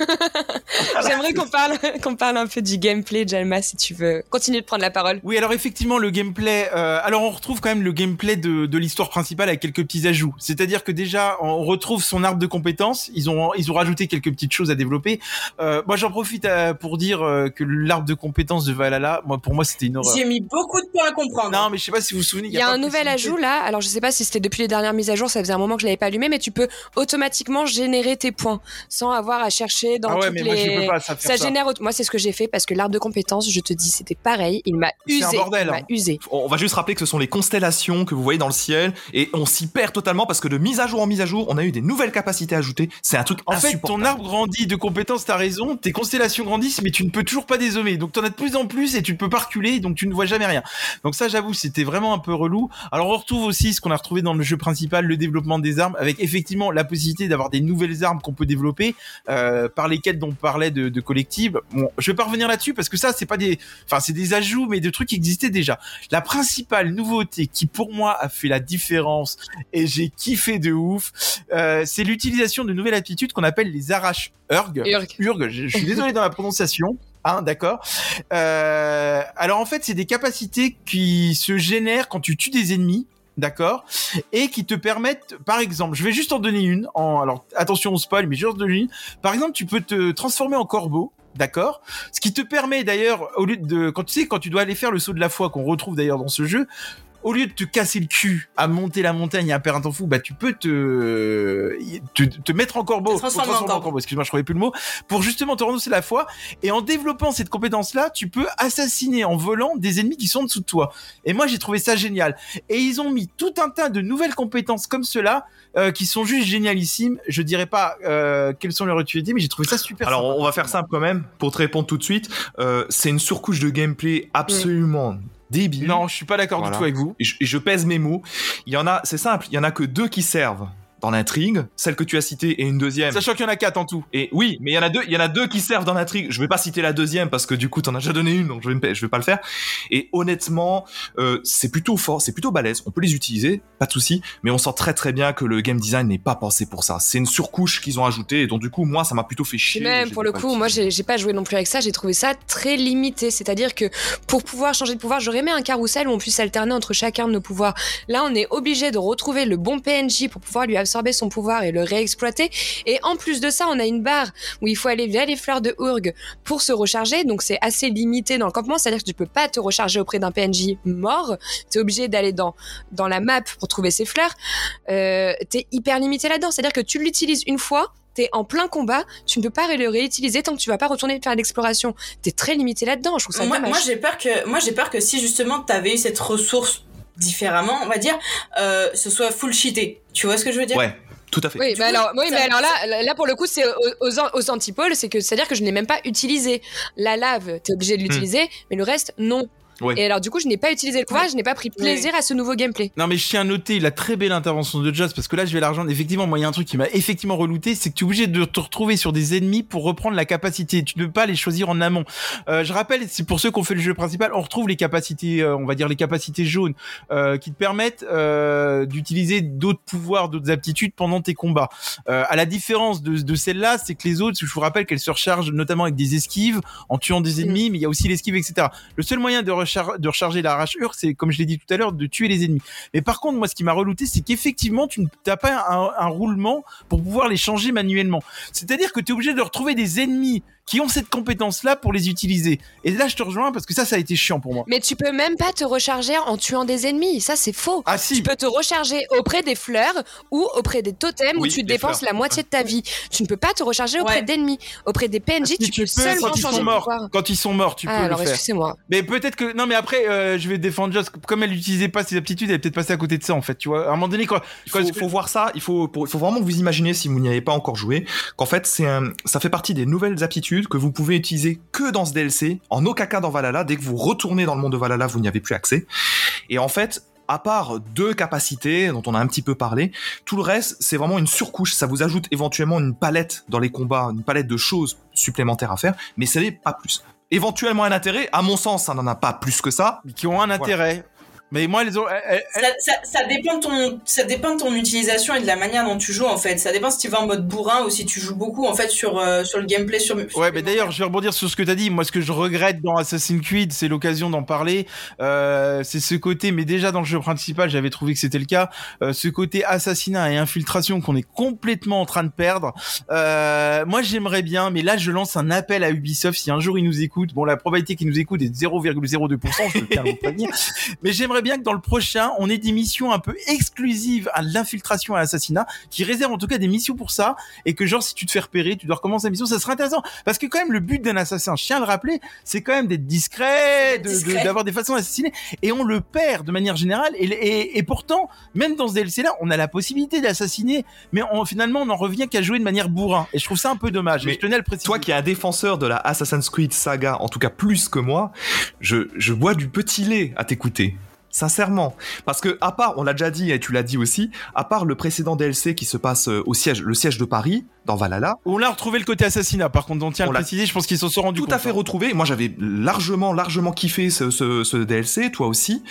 [SPEAKER 1] J'aimerais qu'on parle, qu'on parle un peu du gameplay, Jalma, si tu veux continuer de prendre la parole.
[SPEAKER 3] Oui, alors effectivement, le gameplay. euh, alors, on retrouve quand même le gameplay de, de l'histoire principale avec quelques petits ajouts. C'est-à-dire que déjà, on retrouve son arbre de compétences. Ils ont, ils ont rajouté quelques petites choses à développer. Euh, moi, j'en profite euh, pour dire que l'arbre de compétences de Valhalla, moi, pour moi, c'était une horreur.
[SPEAKER 5] J'ai mis beaucoup de temps à comprendre.
[SPEAKER 3] Non, mais je sais pas si vous vous souvenez.
[SPEAKER 1] Il y a
[SPEAKER 3] pas
[SPEAKER 1] un nouvel ajout là. Alors je sais pas si c'était depuis les dernières mises à jour, ça faisait un moment que je l'avais pas allumé, mais tu peux automatiquement automatiquement générer tes points sans avoir à chercher dans
[SPEAKER 3] ah ouais,
[SPEAKER 1] toutes
[SPEAKER 3] mais
[SPEAKER 1] les.
[SPEAKER 3] moi je peux pas ça faire ça.
[SPEAKER 1] génère. Moi, c'est ce que j'ai fait parce que l'arbre de compétences, je te dis, c'était pareil. Il m'a
[SPEAKER 3] C'est
[SPEAKER 1] usé.
[SPEAKER 3] un bordel,
[SPEAKER 1] il m'a
[SPEAKER 3] hein.
[SPEAKER 1] usé.
[SPEAKER 2] On va juste rappeler que ce sont les constellations que vous voyez dans le ciel et on s'y perd totalement parce que de mise à jour en mise à jour, on a eu des nouvelles capacités ajoutées. C'est un truc
[SPEAKER 3] En fait, ton arbre grandit de compétences, t'as raison, tes constellations grandissent, mais tu ne peux toujours pas dézoomer. Donc t'en as de plus en plus et tu ne peux pas reculer, donc tu ne vois jamais rien. Donc ça, j'avoue, c'était vraiment un peu relou. Alors on retrouve aussi ce qu'on a retrouvé dans le jeu principal, le développement des armes, avec effectivement la possibilité d'avoir des nouvelles armes qu'on peut développer euh, par les quêtes dont on parlait de, de collective. Bon, je vais pas revenir là-dessus parce que ça, c'est pas des, enfin c'est des ajouts, mais de trucs qui existaient déjà. La principale nouveauté qui pour moi a fait la différence et j'ai kiffé de ouf, euh, c'est l'utilisation de nouvelles aptitudes qu'on appelle les arraches urg.
[SPEAKER 1] Urg.
[SPEAKER 3] Urg, je, je suis désolé dans la prononciation. Hein, d'accord. Euh, alors en fait, c'est des capacités qui se génèrent quand tu tues des ennemis, d'accord, et qui te permettent, par exemple, je vais juste en donner une. En, alors attention au spoil, mais vais en donner une. Par exemple, tu peux te transformer en corbeau. D'accord. Ce qui te permet d'ailleurs, au lieu de, quand tu sais, quand tu dois aller faire le saut de la foi qu'on retrouve d'ailleurs dans ce jeu, au lieu de te casser le cul à monter la montagne et à perdre un temps fou, bah tu peux te te, te mettre en corbeau,
[SPEAKER 5] transformer en corbeau.
[SPEAKER 3] Excuse-moi, je trouvais plus le mot. Pour justement te renoncer la foi. Et en développant cette compétence-là, tu peux assassiner en volant des ennemis qui sont en dessous de toi. Et moi, j'ai trouvé ça génial. Et ils ont mis tout un tas de nouvelles compétences comme cela euh, qui sont juste génialissimes. Je dirais pas euh, quelles sont leurs utilités, mais j'ai trouvé ça super.
[SPEAKER 2] Alors
[SPEAKER 3] sympa.
[SPEAKER 2] on va faire simple quand même pour te répondre tout de suite. Euh, c'est une surcouche de gameplay absolument débile.
[SPEAKER 3] non, je suis pas d'accord
[SPEAKER 2] Voilà.
[SPEAKER 3] du tout avec vous.
[SPEAKER 2] Et je, et je pèse mes mots. Il y en a, c'est simple, il y en a que deux qui servent dans l'intrigue, celle que tu as citée et une deuxième.
[SPEAKER 3] Sachant qu'il y en a quatre en tout.
[SPEAKER 2] Et oui, mais il y en a deux, il y en a deux qui servent dans l'intrigue. Je vais pas citer la deuxième parce que du coup t'en as déjà donné une, donc je vais, me- je vais pas le faire. Et honnêtement, euh, c'est plutôt fort, c'est plutôt balèze. On peut les utiliser, pas de souci, mais on sent très très bien que le game design n'est pas pensé pour ça. C'est une surcouche qu'ils ont ajoutée, et donc du coup moi ça m'a plutôt fait
[SPEAKER 1] Et
[SPEAKER 2] chier.
[SPEAKER 1] même
[SPEAKER 2] J'ai
[SPEAKER 1] pour le coup, moi
[SPEAKER 2] utilisé.
[SPEAKER 1] j'ai j'ai pas joué non plus avec ça, j'ai trouvé ça très limité. C'est-à-dire que pour pouvoir changer de pouvoir, j'aurais aimé un carrousel où on puisse alterner entre chacun de nos pouvoirs. Là, on est obligé de retrouver le bon PNJ pour pouvoir lui absorber son pouvoir et le réexploiter. Et en plus de ça, on a une barre où il faut aller via les fleurs de Urg pour se recharger. Donc c'est assez limité dans le campement, c'est-à-dire que tu peux pas te recharger auprès d'un PNJ mort. Tu es obligé d'aller dans dans la map pour trouver ces fleurs. Euh, T'es hyper limité là-dedans, c'est-à-dire que tu l'utilises une fois. T'es en plein combat, tu ne peux pas le réutiliser tant que tu vas pas retourner faire l'exploration. T'es très limité là-dedans, je trouve ça
[SPEAKER 5] moi,
[SPEAKER 1] dommage.
[SPEAKER 5] moi, j'ai peur que moi j'ai peur que si justement t'avais eu cette ressource différemment, on va dire, euh, ce soit full cheaté. Tu vois ce que je veux dire?
[SPEAKER 2] Ouais, tout à fait.
[SPEAKER 1] Oui,
[SPEAKER 5] Du
[SPEAKER 1] mais alors, oui,
[SPEAKER 5] ça-
[SPEAKER 1] mais alors là, là pour le coup, c'est aux, aux, an- aux antipôles, c'est que c'est-à-dire que je n'ai même pas utilisé la lave. T'es obligé de l'utiliser, mais le reste non.
[SPEAKER 2] Ouais.
[SPEAKER 1] Et alors du coup, je n'ai pas utilisé le pouvoir, je n'ai pas pris plaisir à ce nouveau gameplay.
[SPEAKER 3] Non mais je tiens à noter la très belle intervention de Joss parce que là je vais la rejoindre. Effectivement, moi il y a un truc qui m'a effectivement relouté, c'est que tu es obligé de te retrouver sur des ennemis pour reprendre la capacité. Tu ne peux pas les choisir en amont. Euh, je rappelle, c'est pour ceux qui ont fait le jeu principal, on retrouve les capacités, euh, on va dire les capacités jaunes, euh, qui te permettent euh, d'utiliser d'autres pouvoirs, d'autres aptitudes pendant tes combats. Euh, à la différence de, de celle-là, c'est que les autres, je vous rappelle qu'elles se rechargent notamment avec des esquives, en tuant des ennemis, mais il y a aussi l'esquive, etc. Le seul moyen de, de recharger la racheur, c'est comme je l'ai dit tout à l'heure, de tuer les ennemis. Mais par contre, moi, ce qui m'a relouté, c'est qu'effectivement, tu n'as pas un, un roulement pour pouvoir les changer manuellement. C'est-à-dire que tu es obligé de retrouver des ennemis qui ont cette compétence-là pour les utiliser. Et là, je te rejoins parce que ça, ça a été chiant pour moi.
[SPEAKER 1] Mais tu peux même pas te recharger en tuant des ennemis, ça c'est faux.
[SPEAKER 3] Ah si,
[SPEAKER 1] Tu peux te recharger auprès des fleurs ou auprès des totems où tu dépenses
[SPEAKER 2] fleurs.
[SPEAKER 1] la moitié de ta vie. Tu ne peux pas te recharger auprès
[SPEAKER 5] Ouais.
[SPEAKER 1] d'ennemis. Auprès des PNJ,
[SPEAKER 3] Si
[SPEAKER 1] tu, peux seulement
[SPEAKER 3] quand ils
[SPEAKER 1] changer
[SPEAKER 3] sont
[SPEAKER 1] de
[SPEAKER 3] morts.
[SPEAKER 1] pouvoir.
[SPEAKER 3] Quand ils sont morts, tu
[SPEAKER 1] Ah,
[SPEAKER 3] peux
[SPEAKER 1] alors
[SPEAKER 3] le faire.
[SPEAKER 1] excusez-moi.
[SPEAKER 3] Mais peut-être que non, mais après, euh, je vais défendre Joss. Comme elle n'utilisait pas ses aptitudes, elle est peut-être passée à côté de ça en fait. Tu vois, à un moment donné, quand,
[SPEAKER 2] Il
[SPEAKER 3] quand
[SPEAKER 2] faut, faut voir ça, il faut, pour- il faut vraiment que vous imaginez, si vous n'y avez pas encore joué, qu'en fait, c'est un, ça fait partie des nouvelles aptitudes que vous pouvez utiliser que dans ce DLC, en aucun cas dans Valhalla. Dès que vous retournez dans le monde de Valhalla, vous n'y avez plus accès. Et en fait, à part deux capacités dont on a un petit peu parlé, tout le reste, c'est vraiment une surcouche. Ça vous ajoute éventuellement une palette dans les combats, une palette de choses supplémentaires à faire, mais ce n'est pas plus. Éventuellement un intérêt, à mon sens, ça n'en a pas plus que ça.
[SPEAKER 3] qui ont un intérêt. Mais moi, les autres, elles- elles-
[SPEAKER 5] Ça, ça, ça dépend de ton, ça dépend de ton utilisation et de la manière dont tu joues en fait. Ça dépend si tu vas en mode bourrin ou si tu joues beaucoup en fait sur euh, sur le gameplay sur.
[SPEAKER 3] Ouais, mais d'ailleurs, je vais rebondir sur ce que tu as dit. Moi, ce que je regrette dans Assassin's Creed, c'est l'occasion d'en parler. Euh, c'est ce côté, mais déjà dans le jeu principal, j'avais trouvé que c'était le cas. euh, ce côté assassinat et infiltration qu'on est complètement en train de perdre. Euh, moi, j'aimerais bien, mais là, je lance un appel à Ubisoft. Si un jour ils nous écoutent, bon, la probabilité qu'ils nous écoutent est de 0,02%, je tiens à vous prévenir. Mais j'aimerais j'aimerais bien que dans le prochain, on ait des missions un peu exclusives à l'infiltration et à l'assassinat, qui réservent en tout cas des missions pour ça, et que genre si tu te fais repérer, tu dois recommencer la mission, ça serait intéressant. Parce que quand même le but d'un assassin, je tiens à le rappeler, c'est quand même d'être discret, de- de-
[SPEAKER 5] Discret.
[SPEAKER 3] d'avoir des façons d'assassiner, et on le perd de manière générale. Et, et, et pourtant, même dans ce DLC-là, on a la possibilité d'assassiner, mais on, finalement, on en revient qu'à jouer de manière bourrin. Et je trouve ça un peu dommage.
[SPEAKER 2] Mais
[SPEAKER 3] Mais je tenais à le préciser.
[SPEAKER 2] Toi qui es un défenseur de la Assassin's Creed saga, en tout cas plus que moi, je, je bois du petit lait à t'écouter. Sincèrement. Parce que, à part, on l'a déjà dit et tu l'as dit aussi, à part le précédent DLC qui se passe euh, au siège, le siège de Paris, dans Valhalla,
[SPEAKER 3] On a retrouvé le côté assassinat. Par contre, on tient à le
[SPEAKER 2] l'a
[SPEAKER 3] préciser. Je pense qu'ils s'en sont rendus
[SPEAKER 2] tout
[SPEAKER 3] compte.
[SPEAKER 2] à fait
[SPEAKER 3] hein.
[SPEAKER 2] retrouvé. Moi, j'avais largement, largement kiffé ce, ce, ce DLC, toi aussi.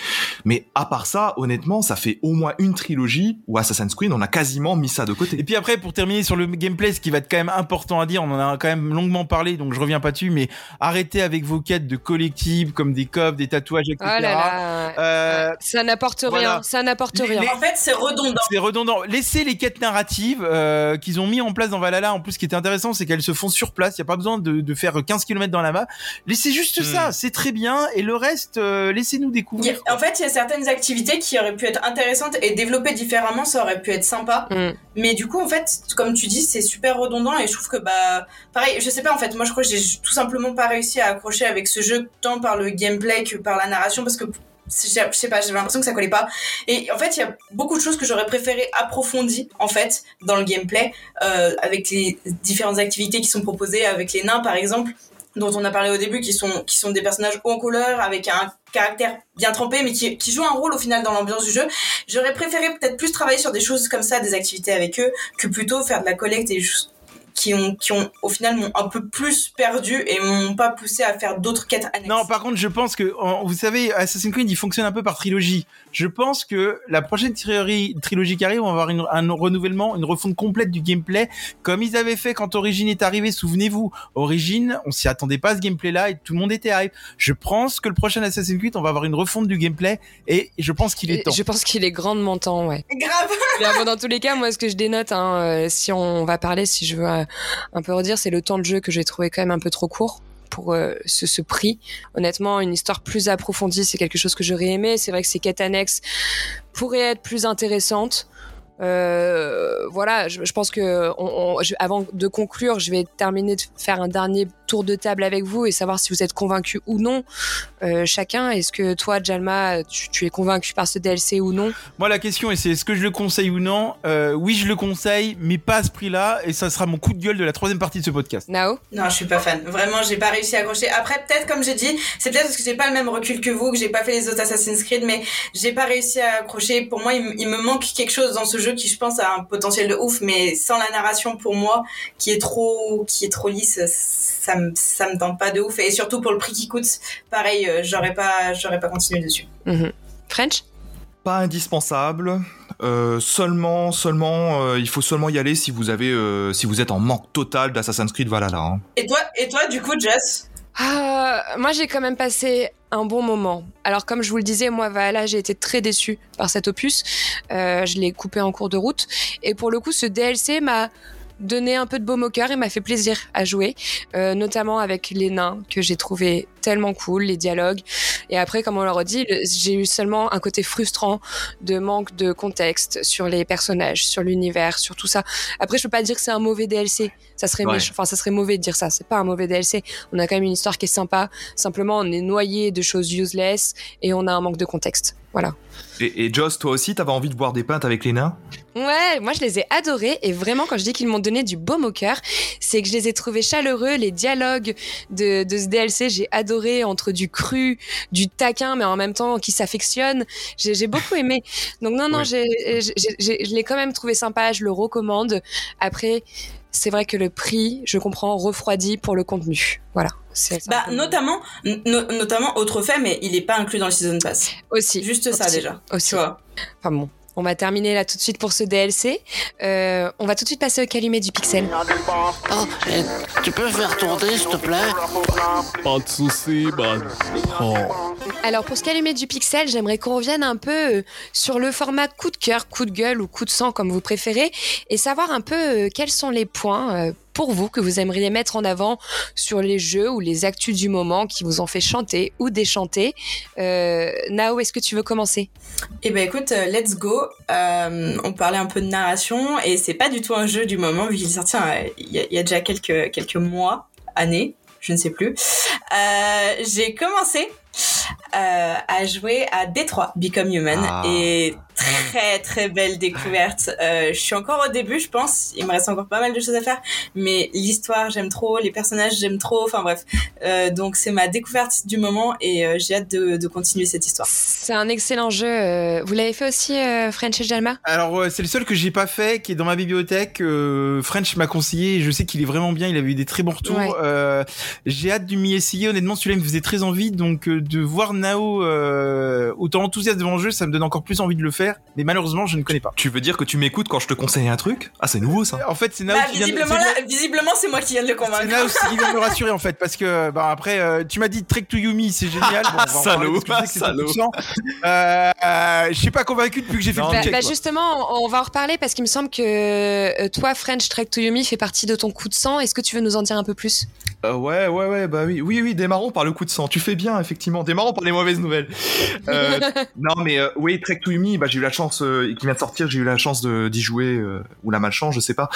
[SPEAKER 2] Mais à part ça, honnêtement, ça fait au moins une trilogie où Assassin's Creed, on a quasiment mis ça de
[SPEAKER 3] Et
[SPEAKER 2] côté.
[SPEAKER 3] puis après, pour terminer sur le gameplay, ce qui va être quand même important à dire, on en a quand même longuement parlé, donc je reviens pas dessus, mais arrêtez avec vos quêtes de collectibles comme des coffres, des tatouages, etc.
[SPEAKER 1] Oh là là.
[SPEAKER 3] Euh,
[SPEAKER 1] Ça n'apporte
[SPEAKER 3] voilà.
[SPEAKER 1] rien. Ça n'apporte rien.
[SPEAKER 3] les-
[SPEAKER 5] En fait, c'est redondant.
[SPEAKER 3] C'est redondant. Laissez les quêtes narratives euh, qu'ils ont mis en place dans Valhalla. En plus, ce qui était intéressant, c'est qu'elles se font sur place. Il n'y a pas besoin de, de faire 15 km dans la map. Laissez juste
[SPEAKER 2] Hmm.
[SPEAKER 3] ça. C'est très bien. Et le reste, euh, laissez-nous découvrir.
[SPEAKER 5] a- En fait, il y a certaines activités qui auraient pu être intéressantes et développées différemment, ça aurait pu être sympa.
[SPEAKER 1] Mm.
[SPEAKER 5] Mais du coup, en fait, comme tu dis, c'est super redondant et je trouve que bah, pareil, je sais pas en fait, moi je crois que j'ai tout simplement pas réussi à accrocher avec ce jeu tant par le gameplay que par la narration parce que je sais pas, j'avais l'impression que ça collait pas. Et en fait, il y a beaucoup de choses que j'aurais préféré approfondir en fait dans le gameplay euh, avec les différentes activités qui sont proposées avec les nains par exemple dont on a parlé au début, qui sont, qui sont des personnages haut en couleur, avec un caractère bien trempé, mais qui, qui jouent un rôle au final dans l'ambiance du jeu. J'aurais préféré peut-être plus travailler sur des choses comme ça, des activités avec eux, que plutôt faire de la collecte et des choses qui ont, qui ont au final m'ont un peu plus perdu et m'ont pas poussé à faire d'autres quêtes annexes.
[SPEAKER 3] Non, par contre, je pense que, vous savez, Assassin's Creed, il fonctionne un peu par trilogie. Je pense que la prochaine trilogie, trilogie qui arrive, on va avoir une- un renouvellement, une refonte complète du gameplay, comme ils avaient fait quand Origin est arrivé. Souvenez-vous, Origin, on s'y attendait pas à ce gameplay-là et tout le monde était hype. Je pense que le prochain Assassin's Creed, on va avoir une refonte du gameplay et je pense qu'il est temps.
[SPEAKER 1] Je pense qu'il est grandement temps, ouais.
[SPEAKER 5] Grave
[SPEAKER 1] Mais bon, dans tous les cas, moi, ce que je dénote, hein, euh, si on va parler, si je veux euh, un peu redire, c'est le temps de jeu que j'ai trouvé quand même un peu trop court pour euh, ce, ce prix. Honnêtement, une histoire plus approfondie, c'est quelque chose que j'aurais aimé. C'est vrai que ces quêtes annexes pourraient être plus intéressantes. Euh, voilà, je, je pense que on, on- je- avant de conclure, je vais terminer de faire un dernier tour de table avec vous et savoir si vous êtes convaincu ou non euh, chacun. Est-ce que toi, Jalma, tu, tu es convaincu par ce DLC ou non?
[SPEAKER 3] Moi, la question est, c'est est-ce que je le conseille ou non? Euh, Oui, je le conseille, mais pas à ce prix-là et ça sera mon coup de gueule de la troisième partie de ce podcast.
[SPEAKER 1] Nao?
[SPEAKER 5] Non, je suis pas fan. Vraiment, j'ai pas réussi à accrocher. Après, peut-être, comme j'ai dit, c'est peut-être parce que j'ai pas le même recul que vous, que j'ai pas fait les autres Assassin's Creed, mais j'ai pas réussi à accrocher. Pour moi, il me manque quelque chose dans ce jeu qui, je pense, a un potentiel de ouf, mais sans la narration, pour moi, qui est trop, qui est trop lisse, ça me, ça me tente pas de ouf. Et surtout pour le prix qui coûte, pareil, euh, j'aurais pas, j'aurais pas continué dessus.
[SPEAKER 1] Mhm. French?
[SPEAKER 2] Pas indispensable. euh, seulement, seulement, euh, il faut seulement y aller si vous avez, euh, si vous êtes en manque total d'Assassin's Creed Valhalla. hein.
[SPEAKER 5] Et toi, et toi, du coup, Jess?
[SPEAKER 1] Ah, moi, j'ai quand même passé un bon moment. Alors, comme je vous le disais, moi, Valhalla, j'ai été très déçue par cet opus. Euh, je l'ai coupé en cours de route. Et pour le coup, ce DLC m'a donné un peu de baume au cœur et m'a fait plaisir à jouer, euh, notamment avec les nains que j'ai trouvé tellement cool, les dialogues. Et après, comme on l'a redit, le- j'ai eu seulement un côté frustrant de manque de contexte sur les personnages, sur l'univers, sur tout ça. Après, je peux pas dire que c'est un mauvais DLC. Ça serait
[SPEAKER 2] Ouais.
[SPEAKER 1] méchant- enfin, ça serait mauvais de dire ça. C'est pas un mauvais DLC. On a quand même une histoire qui est sympa. Simplement, on est noyé de choses useless et on a un manque de contexte. Voilà.
[SPEAKER 2] Et, et Joss, toi aussi, t'avais envie de boire des pintes avec les nains?
[SPEAKER 1] Ouais, moi je les ai adorés et vraiment quand je dis qu'ils m'ont donné du baume au cœur, c'est que je les ai trouvés chaleureux. Les dialogues de, de ce DLC, j'ai adoré entre du cru, du taquin, mais en même temps qui s'affectionne. J'ai beaucoup aimé. Donc non, non,
[SPEAKER 2] Ouais.
[SPEAKER 1] j'ai- je l'ai quand même trouvé sympa. Je le recommande. Après, c'est vrai que le prix, je comprends, refroidi pour le contenu. Voilà.
[SPEAKER 5] Bah, notamment, no- notamment, autre fait, mais il est pas inclus dans le Season Pass.
[SPEAKER 1] aussi.
[SPEAKER 5] Juste ça, déjà.
[SPEAKER 1] Aussi.
[SPEAKER 5] Tu vois.
[SPEAKER 1] Enfin bon. On va terminer là tout de suite pour ce DLC. Euh, on va tout de suite passer au calumet du pixel.
[SPEAKER 4] Oh, et tu peux faire tourner, s'il te plaît?
[SPEAKER 6] Pas de soucis, man. Oh.
[SPEAKER 1] Alors pour ce calumet du pixel, j'aimerais qu'on revienne un peu euh, sur le format coup de cœur, coup de gueule ou coup de sang comme vous préférez, et savoir un peu euh, quels sont les points pour vous que vous aimeriez mettre en avant sur les jeux ou les actus du moment qui vous ont fait chanter ou déchanter. Euh, Nao, est-ce que tu veux commencer?
[SPEAKER 5] Eh ben écoute, euh, let's go. Euh, on parlait un peu de narration et c'est pas du tout un jeu du moment vu qu'il est sorti euh, il y, a- il y a déjà quelques quelques mois, années, je ne sais plus. Euh, J'ai commencé euh, à jouer à Détroit Become Human
[SPEAKER 2] Ah.
[SPEAKER 5] et très très belle découverte. Euh, je suis encore au début, je pense. Il me reste encore pas mal de choses à faire, mais l'histoire j'aime trop, les personnages j'aime trop. Enfin bref, Euh, donc c'est ma découverte du moment et euh, j'ai hâte de, de continuer cette histoire.
[SPEAKER 1] C'est un excellent jeu. Vous l'avez fait aussi, euh, French et Jalma?
[SPEAKER 3] Alors euh, c'est le seul que j'ai pas fait, qui est dans ma bibliothèque. Euh, French m'a conseillé, et je sais qu'il est vraiment bien. Il avait eu des très bons retours.
[SPEAKER 1] Ouais.
[SPEAKER 3] Euh, j'ai hâte de m'y essayer. Honnêtement, celui-là me faisait très envie. Donc euh, de voir Nao euh, autant enthousiaste devant le jeu, ça me donne encore plus envie de le faire. Mais malheureusement, je ne connais pas.
[SPEAKER 2] Tu veux dire que tu m'écoutes quand je te conseille un truc? Ah, c'est nouveau ça.
[SPEAKER 3] En fait, c'est Nao
[SPEAKER 5] Bah,
[SPEAKER 3] qui vient de-
[SPEAKER 5] visiblement,
[SPEAKER 3] c'est-
[SPEAKER 5] là, visiblement, c'est moi qui viens de le
[SPEAKER 3] C'est
[SPEAKER 5] convaincre.
[SPEAKER 3] Nao qui vient de me rassurer en fait parce que bah après euh, tu m'as dit Trek to Yumi c'est génial bon, on va en parler
[SPEAKER 2] Salaud,
[SPEAKER 3] c'est
[SPEAKER 2] salaud.
[SPEAKER 3] euh, euh, je suis pas convaincu depuis que j'ai fait
[SPEAKER 2] Non,
[SPEAKER 3] le
[SPEAKER 1] Bah,
[SPEAKER 3] check
[SPEAKER 1] bah, justement, on va en reparler parce qu'il me semble que euh, toi, French Trek to Yumi, fait partie de ton coup de sang. Est-ce que tu veux nous en dire un peu plus?
[SPEAKER 2] Euh, ouais, ouais, ouais, bah oui, oui, oui, démarrons par le coup de sang. Tu fais bien, effectivement. Démarrons par les mauvaises nouvelles. Euh, non, mais euh, oui, Trek to Yumi, bah j'ai eu la chance, euh, qui vient de sortir, j'ai eu la chance d'y jouer euh, ou la malchance, je sais pas,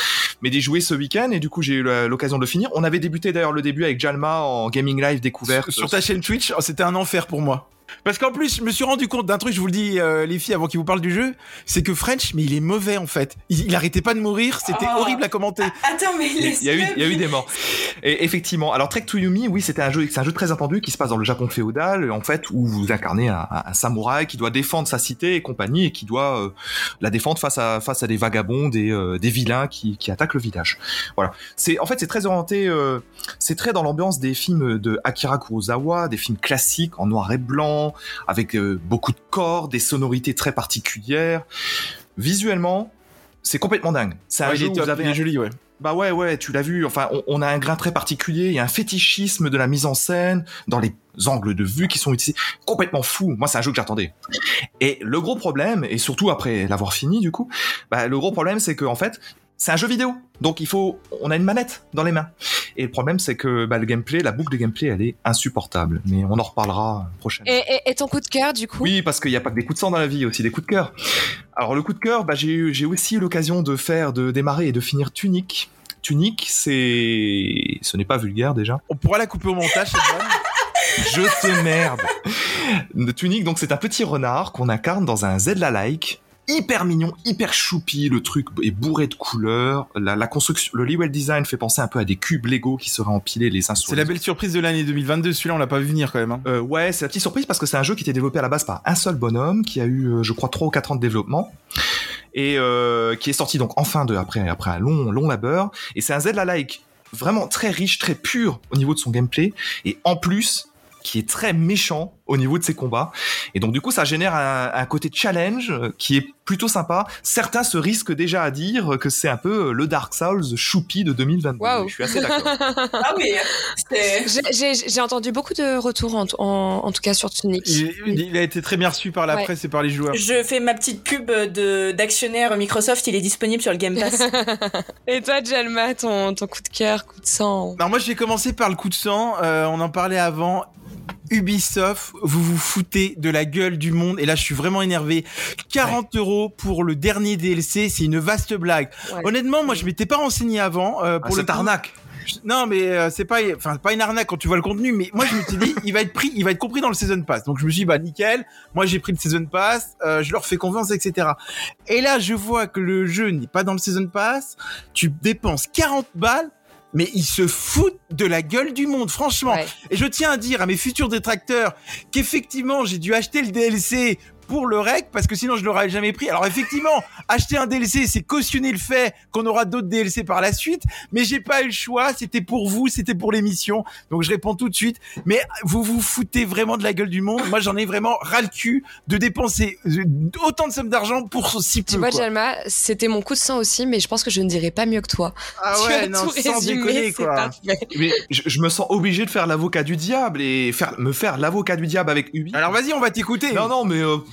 [SPEAKER 2] mais d'y jouer ce week-end et du coup j'ai eu l'occasion de le finir. On avait débuté d'ailleurs le début avec Jalma en gaming live découverte.
[SPEAKER 3] sur ta chaîne Twitch, oh, c'était un enfer pour moi. Parce qu'en plus, je me suis rendu compte d'un truc, je vous le dis, euh, les filles, avant qu'ils vous parlent du jeu, c'est que French, mais il est mauvais en fait. Il, il arrêtait pas de mourir, c'était
[SPEAKER 5] Oh.
[SPEAKER 3] horrible à commenter.
[SPEAKER 5] Attends, mais
[SPEAKER 2] Il y a- il y a eu, il y a eu des morts. Et effectivement, alors Trek to Yumi, oui, c'était un jeu, c'est un jeu très attendu qui se passe dans le Japon féodal, en fait, où vous incarnez un, un- un samouraï qui doit défendre sa cité et compagnie et qui doit euh, la défendre face à face à des vagabonds, des, euh, des vilains qui, qui attaquent le village. Voilà. C'est en fait c'est très orienté, euh, c'est très dans l'ambiance des films de Akira Kurosawa, des films classiques en noir et blanc, avec euh, beaucoup de corps, des sonorités très particulières. Visuellement, c'est complètement dingue. C'est un
[SPEAKER 3] Ouais,
[SPEAKER 2] vous avez un-
[SPEAKER 3] joli, ouais.
[SPEAKER 2] bah ouais, ouais, tu l'as vu. Enfin, on, on a un grain très particulier. Il y a un fétichisme de la mise en scène dans les angles de vue qui sont utilisés. Complètement fou. Moi, c'est un jeu que j'attendais. Et le gros problème, et surtout après l'avoir fini, du coup, bah, le gros problème, c'est que en fait, c'est un jeu vidéo. Donc, il faut, on a une manette dans les mains. Et le problème, c'est que bah, le gameplay, la boucle de gameplay, elle est insupportable. Mais on en reparlera prochainement.
[SPEAKER 1] et, et- et ton coup de cœur, du coup?
[SPEAKER 2] Oui, parce qu'il n'y a pas que des coups de sang dans la vie, il y a aussi des coups de cœur. Alors le coup de cœur, bah, j'ai eu, j'ai aussi eu l'occasion de faire, de démarrer et de finir Tunic. Tunic, c'est, ce n'est pas vulgaire déjà.
[SPEAKER 3] On pourra la couper au montage.
[SPEAKER 2] Je te merde. Tunic, donc c'est un petit renard qu'on incarne dans un Zelda-like. Hyper mignon, hyper choupi, le truc est bourré de couleurs. La, la construction, le level design fait penser un peu à des cubes Lego qui seraient empilés les uns sur
[SPEAKER 3] C'est
[SPEAKER 2] les
[SPEAKER 3] la belle surprise de l'année 2022, celui-là on l'a pas vu venir quand même. hein.
[SPEAKER 2] Euh, ouais, c'est la petite surprise parce que c'est un jeu qui était développé à la base par un seul bonhomme qui a eu, euh, je crois, 3 ou 4 ans de développement et euh, qui est sorti donc enfin de après après un long long labeur. Et c'est un Zelda-like vraiment très riche, très pur au niveau de son gameplay et en plus qui est très méchant au niveau de ses combats. Et donc du coup, ça génère un, un côté challenge euh, qui est plutôt sympa. Certains se risquent déjà à dire que c'est un peu euh, le Dark Souls choupi de 2022.
[SPEAKER 1] Waouh.
[SPEAKER 2] Je suis assez d'accord.
[SPEAKER 5] Ah oui.
[SPEAKER 1] J'ai- entendu beaucoup de retours, en, en- en tout cas sur Tunic.
[SPEAKER 3] Il, il a été très bien reçu par la
[SPEAKER 1] Ouais.
[SPEAKER 3] presse et par les joueurs.
[SPEAKER 5] Je fais ma petite pub de d'actionnaire Microsoft, il est disponible sur le Game Pass.
[SPEAKER 1] Et toi, Jalma, ton, ton coup de cœur, coup de sang?
[SPEAKER 3] Alors moi j'ai commencé par le coup de sang, euh, on en parlait avant. Ubisoft, vous vous foutez de la gueule du monde et là je suis vraiment énervé. 40 euros pour le dernier DLC, c'est une vaste blague.
[SPEAKER 1] Ouais.
[SPEAKER 3] Honnêtement, moi je m'étais pas renseigné avant euh,
[SPEAKER 2] Ah,
[SPEAKER 3] pour
[SPEAKER 2] cette arnaque.
[SPEAKER 3] Non mais euh, c'est pas, enfin pas une arnaque quand tu vois le contenu, mais moi je me suis dit il va être pris, il va être compris dans le season pass. Donc je me suis dit bah nickel, moi j'ai pris le season pass, euh, je leur fais confiance etc. Et là je vois que le jeu n'est pas dans le season pass, tu dépenses 40 balles. Mais ils se foutent de la gueule du monde, franchement.
[SPEAKER 1] Ouais.
[SPEAKER 3] Et je tiens à dire à mes futurs détracteurs qu'effectivement, j'ai dû acheter le DLC pour le rec parce que sinon je l'aurais jamais pris. Alors effectivement, acheter un DLC, c'est cautionner le fait qu'on aura d'autres DLC par la suite, mais j'ai pas eu le choix, c'était pour vous, c'était pour l'émission. Donc je réponds tout de suite, mais vous vous foutez vraiment de la gueule du monde. Moi, j'en ai vraiment ras le cul de dépenser euh, autant de sommes d'argent pour si peu.
[SPEAKER 1] Tu vois,
[SPEAKER 3] quoi.
[SPEAKER 1] Jalma, c'était mon coup de sang aussi, mais je pense que je ne dirais pas mieux que toi.
[SPEAKER 3] Ah
[SPEAKER 1] tu
[SPEAKER 3] ouais,
[SPEAKER 1] as
[SPEAKER 3] non,
[SPEAKER 1] tout
[SPEAKER 3] sans
[SPEAKER 1] résumé,
[SPEAKER 3] déconner quoi.
[SPEAKER 2] Mais je, je me sens obligé de faire l'avocat du diable et faire me faire l'avocat du diable avec Ubi.
[SPEAKER 3] Alors vas-y, on va t'écouter.
[SPEAKER 2] non non mais euh,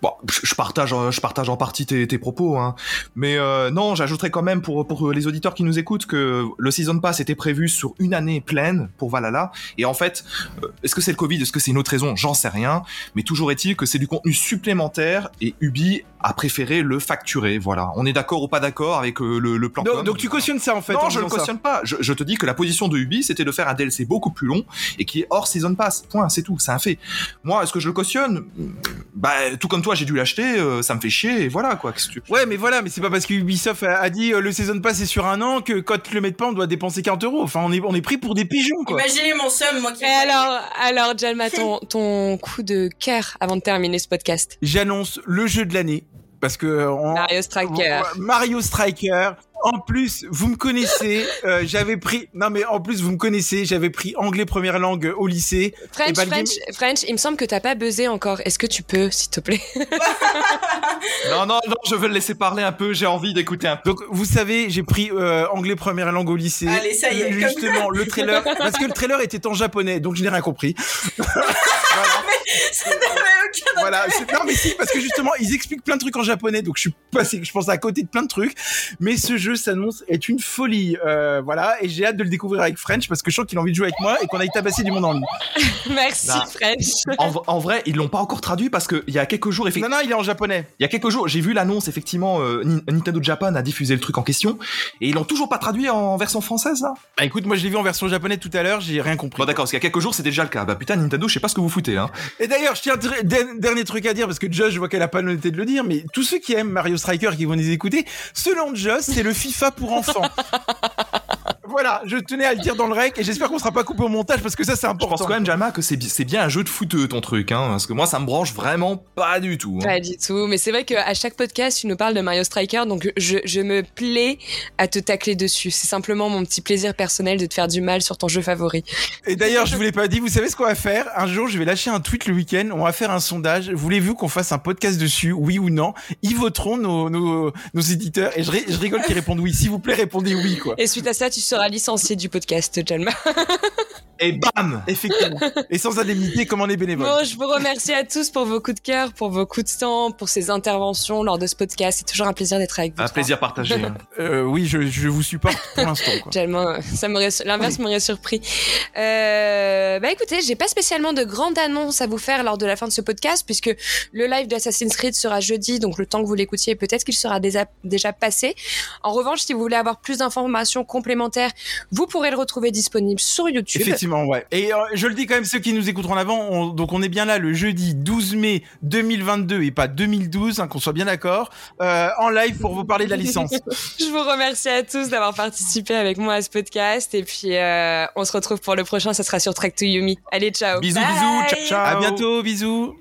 [SPEAKER 2] Bon, je partage, euh, je partage en partie tes, tes propos, hein. mais euh, non, j'ajouterais quand même pour pour les auditeurs qui nous écoutent que le season pass était prévu sur une année pleine pour Valhalla, et en fait, euh, est-ce que c'est le Covid, est-ce que c'est une autre raison, j'en sais rien, mais toujours est-il que c'est du contenu supplémentaire et Ubi a préféré le facturer. Voilà, on est d'accord ou pas d'accord avec euh, le, le plan.
[SPEAKER 3] Donc, donc tu cautionnes ça en fait.
[SPEAKER 2] non,
[SPEAKER 3] en
[SPEAKER 2] je
[SPEAKER 3] ça.
[SPEAKER 2] cautionne pas. Je, je te dis que la position de Ubi, c'était de faire un DLC beaucoup plus long et qui est hors season pass. Point, c'est tout, c'est un fait. Moi, est-ce que je le cautionne? Bah, tout comme toi, j'ai dû l'acheter. euh, ça me fait chier et voilà quoi. Que tu...
[SPEAKER 3] Ouais, mais voilà, mais c'est pas parce que Ubisoft a, a dit euh, le season pass est sur un an que quand tu le mets pas, on doit dépenser 40 euros. Enfin, on est, on est pris pour des pigeons, quoi.
[SPEAKER 5] Imaginez mon somme, moi qui.
[SPEAKER 1] Et alors, alors, Jalma, ton, ton coup de cœur avant de terminer ce podcast?
[SPEAKER 3] J'annonce le jeu de l'année. Parce que euh, on-
[SPEAKER 1] Mario Striker.
[SPEAKER 3] Mario Striker. En plus, vous me connaissez, euh, j'avais pris. Non, mais en plus, vous me connaissez, j'avais pris anglais première langue au lycée.
[SPEAKER 1] French,
[SPEAKER 3] Et le game-
[SPEAKER 1] French, French, il me semble que t'as pas buzzé encore. Est-ce que tu peux, s'il te plaît
[SPEAKER 2] Non, non, non, je veux le laisser parler un peu. J'ai envie d'écouter un peu.
[SPEAKER 3] Donc, vous savez, j'ai pris euh, anglais première langue au lycée.
[SPEAKER 5] Allez, ça y est, comme-
[SPEAKER 3] Justement, le trailer, parce que le trailer était en japonais, donc je n'ai rien compris.
[SPEAKER 5] Ça n'avait aucun
[SPEAKER 3] Voilà, c'est- non mais si parce que justement ils expliquent plein de trucs en japonais donc je suis passé je pense à côté de plein de trucs mais ce jeu s'annonce est une folie euh, voilà et j'ai hâte de le découvrir avec French parce que je sens qu'il a envie de jouer avec moi et qu'on aille tabasser du monde en ligne.
[SPEAKER 1] Merci,
[SPEAKER 2] Bah.
[SPEAKER 1] French.
[SPEAKER 2] En, vrai, ils l'ont pas encore traduit parce que il y a quelques jours,
[SPEAKER 3] Non
[SPEAKER 2] effectivement,
[SPEAKER 3] non, il est en japonais.
[SPEAKER 2] il y a quelques jours, j'ai vu l'annonce. Effectivement, euh, Ni- Nintendo Japan a diffusé le truc en question et ils l'ont toujours pas traduit en version française là.
[SPEAKER 3] Bah écoute, moi je l'ai vu en version japonaise tout à l'heure, j'ai rien compris.
[SPEAKER 2] Bon d'accord, parce qu'il y a quelques jours, c'était déjà le cas. Bah putain, Nintendo, je sais pas ce que vous foutez hein.
[SPEAKER 3] Et d'ailleurs, je tiens dernier truc à dire parce que Josh, je vois qu'elle a pas l'honnêteté de le dire, mais tous ceux qui aiment Mario Striker qui vont les écouter, selon Josh, c'est le FIFA pour enfants. voilà, je tenais à le dire dans le rec et j'espère qu'on sera pas coupé au montage parce que ça c'est
[SPEAKER 2] Je
[SPEAKER 3] important.
[SPEAKER 2] pense quand même, Jalma, que c'est bi- c'est bien un jeu de footeux ton truc, hein, parce que moi, ça me branche vraiment pas du tout. hein.
[SPEAKER 1] Pas du tout, mais c'est vrai qu'à chaque podcast, tu nous parles de Mario Striker, donc je, je me plais à te tacler dessus. C'est simplement mon petit plaisir personnel de te faire du mal sur ton jeu favori.
[SPEAKER 3] Et d'ailleurs, je vous l'ai pas dit, vous savez ce qu'on va faire? Un jour, je vais lâcher un tweet le week-end, on va faire un sondage. Voulez-vous qu'on fasse un podcast dessus, oui ou non? Ils voteront, nos, nos, nos éditeurs, et je, ri- je rigole qu'ils répondent oui. S'il vous plaît, répondez oui, quoi.
[SPEAKER 1] Et suite à ça, tu licencié du podcast, Jalma.
[SPEAKER 2] Et bam
[SPEAKER 3] Effectivement. Et sans indemnité, comme on est bénévole.
[SPEAKER 1] Bon, je vous remercie à tous pour vos coups de cœur, pour vos coups de temps, pour ces interventions lors de ce podcast. C'est toujours un plaisir d'être avec vous.
[SPEAKER 2] Un
[SPEAKER 1] trois.
[SPEAKER 2] plaisir partagé. hein.
[SPEAKER 3] Euh, oui, je, je vous supporte pour l'instant, quoi.
[SPEAKER 1] Tellement, ça m'aurait, l'inverse m'aurait surpris. Euh, bah écoutez, j'ai pas spécialement de grandes annonces à vous faire lors de la fin de ce podcast puisque le live d'Assassin's Creed sera jeudi, donc le temps que vous l'écoutiez, peut-être qu'il sera déjà, déjà passé. En revanche, si vous voulez avoir plus d'informations complémentaires, vous pourrez le retrouver disponible sur YouTube.
[SPEAKER 3] Effectivement, ouais. Et euh, je le dis quand même, ceux qui nous écouteront en avant, on- donc on est bien là le jeudi 12 mai 2022 et pas 2012, hein, qu'on soit bien d'accord, euh, en live pour vous parler de la licence.
[SPEAKER 1] Je vous remercie à tous d'avoir participé avec moi à ce podcast et puis euh, on se retrouve pour le prochain, ça sera sur Track to Yumi. Allez, ciao.
[SPEAKER 2] Bisous,
[SPEAKER 5] Bye.
[SPEAKER 2] bisous, ciao, ciao.
[SPEAKER 3] à bientôt, bisous.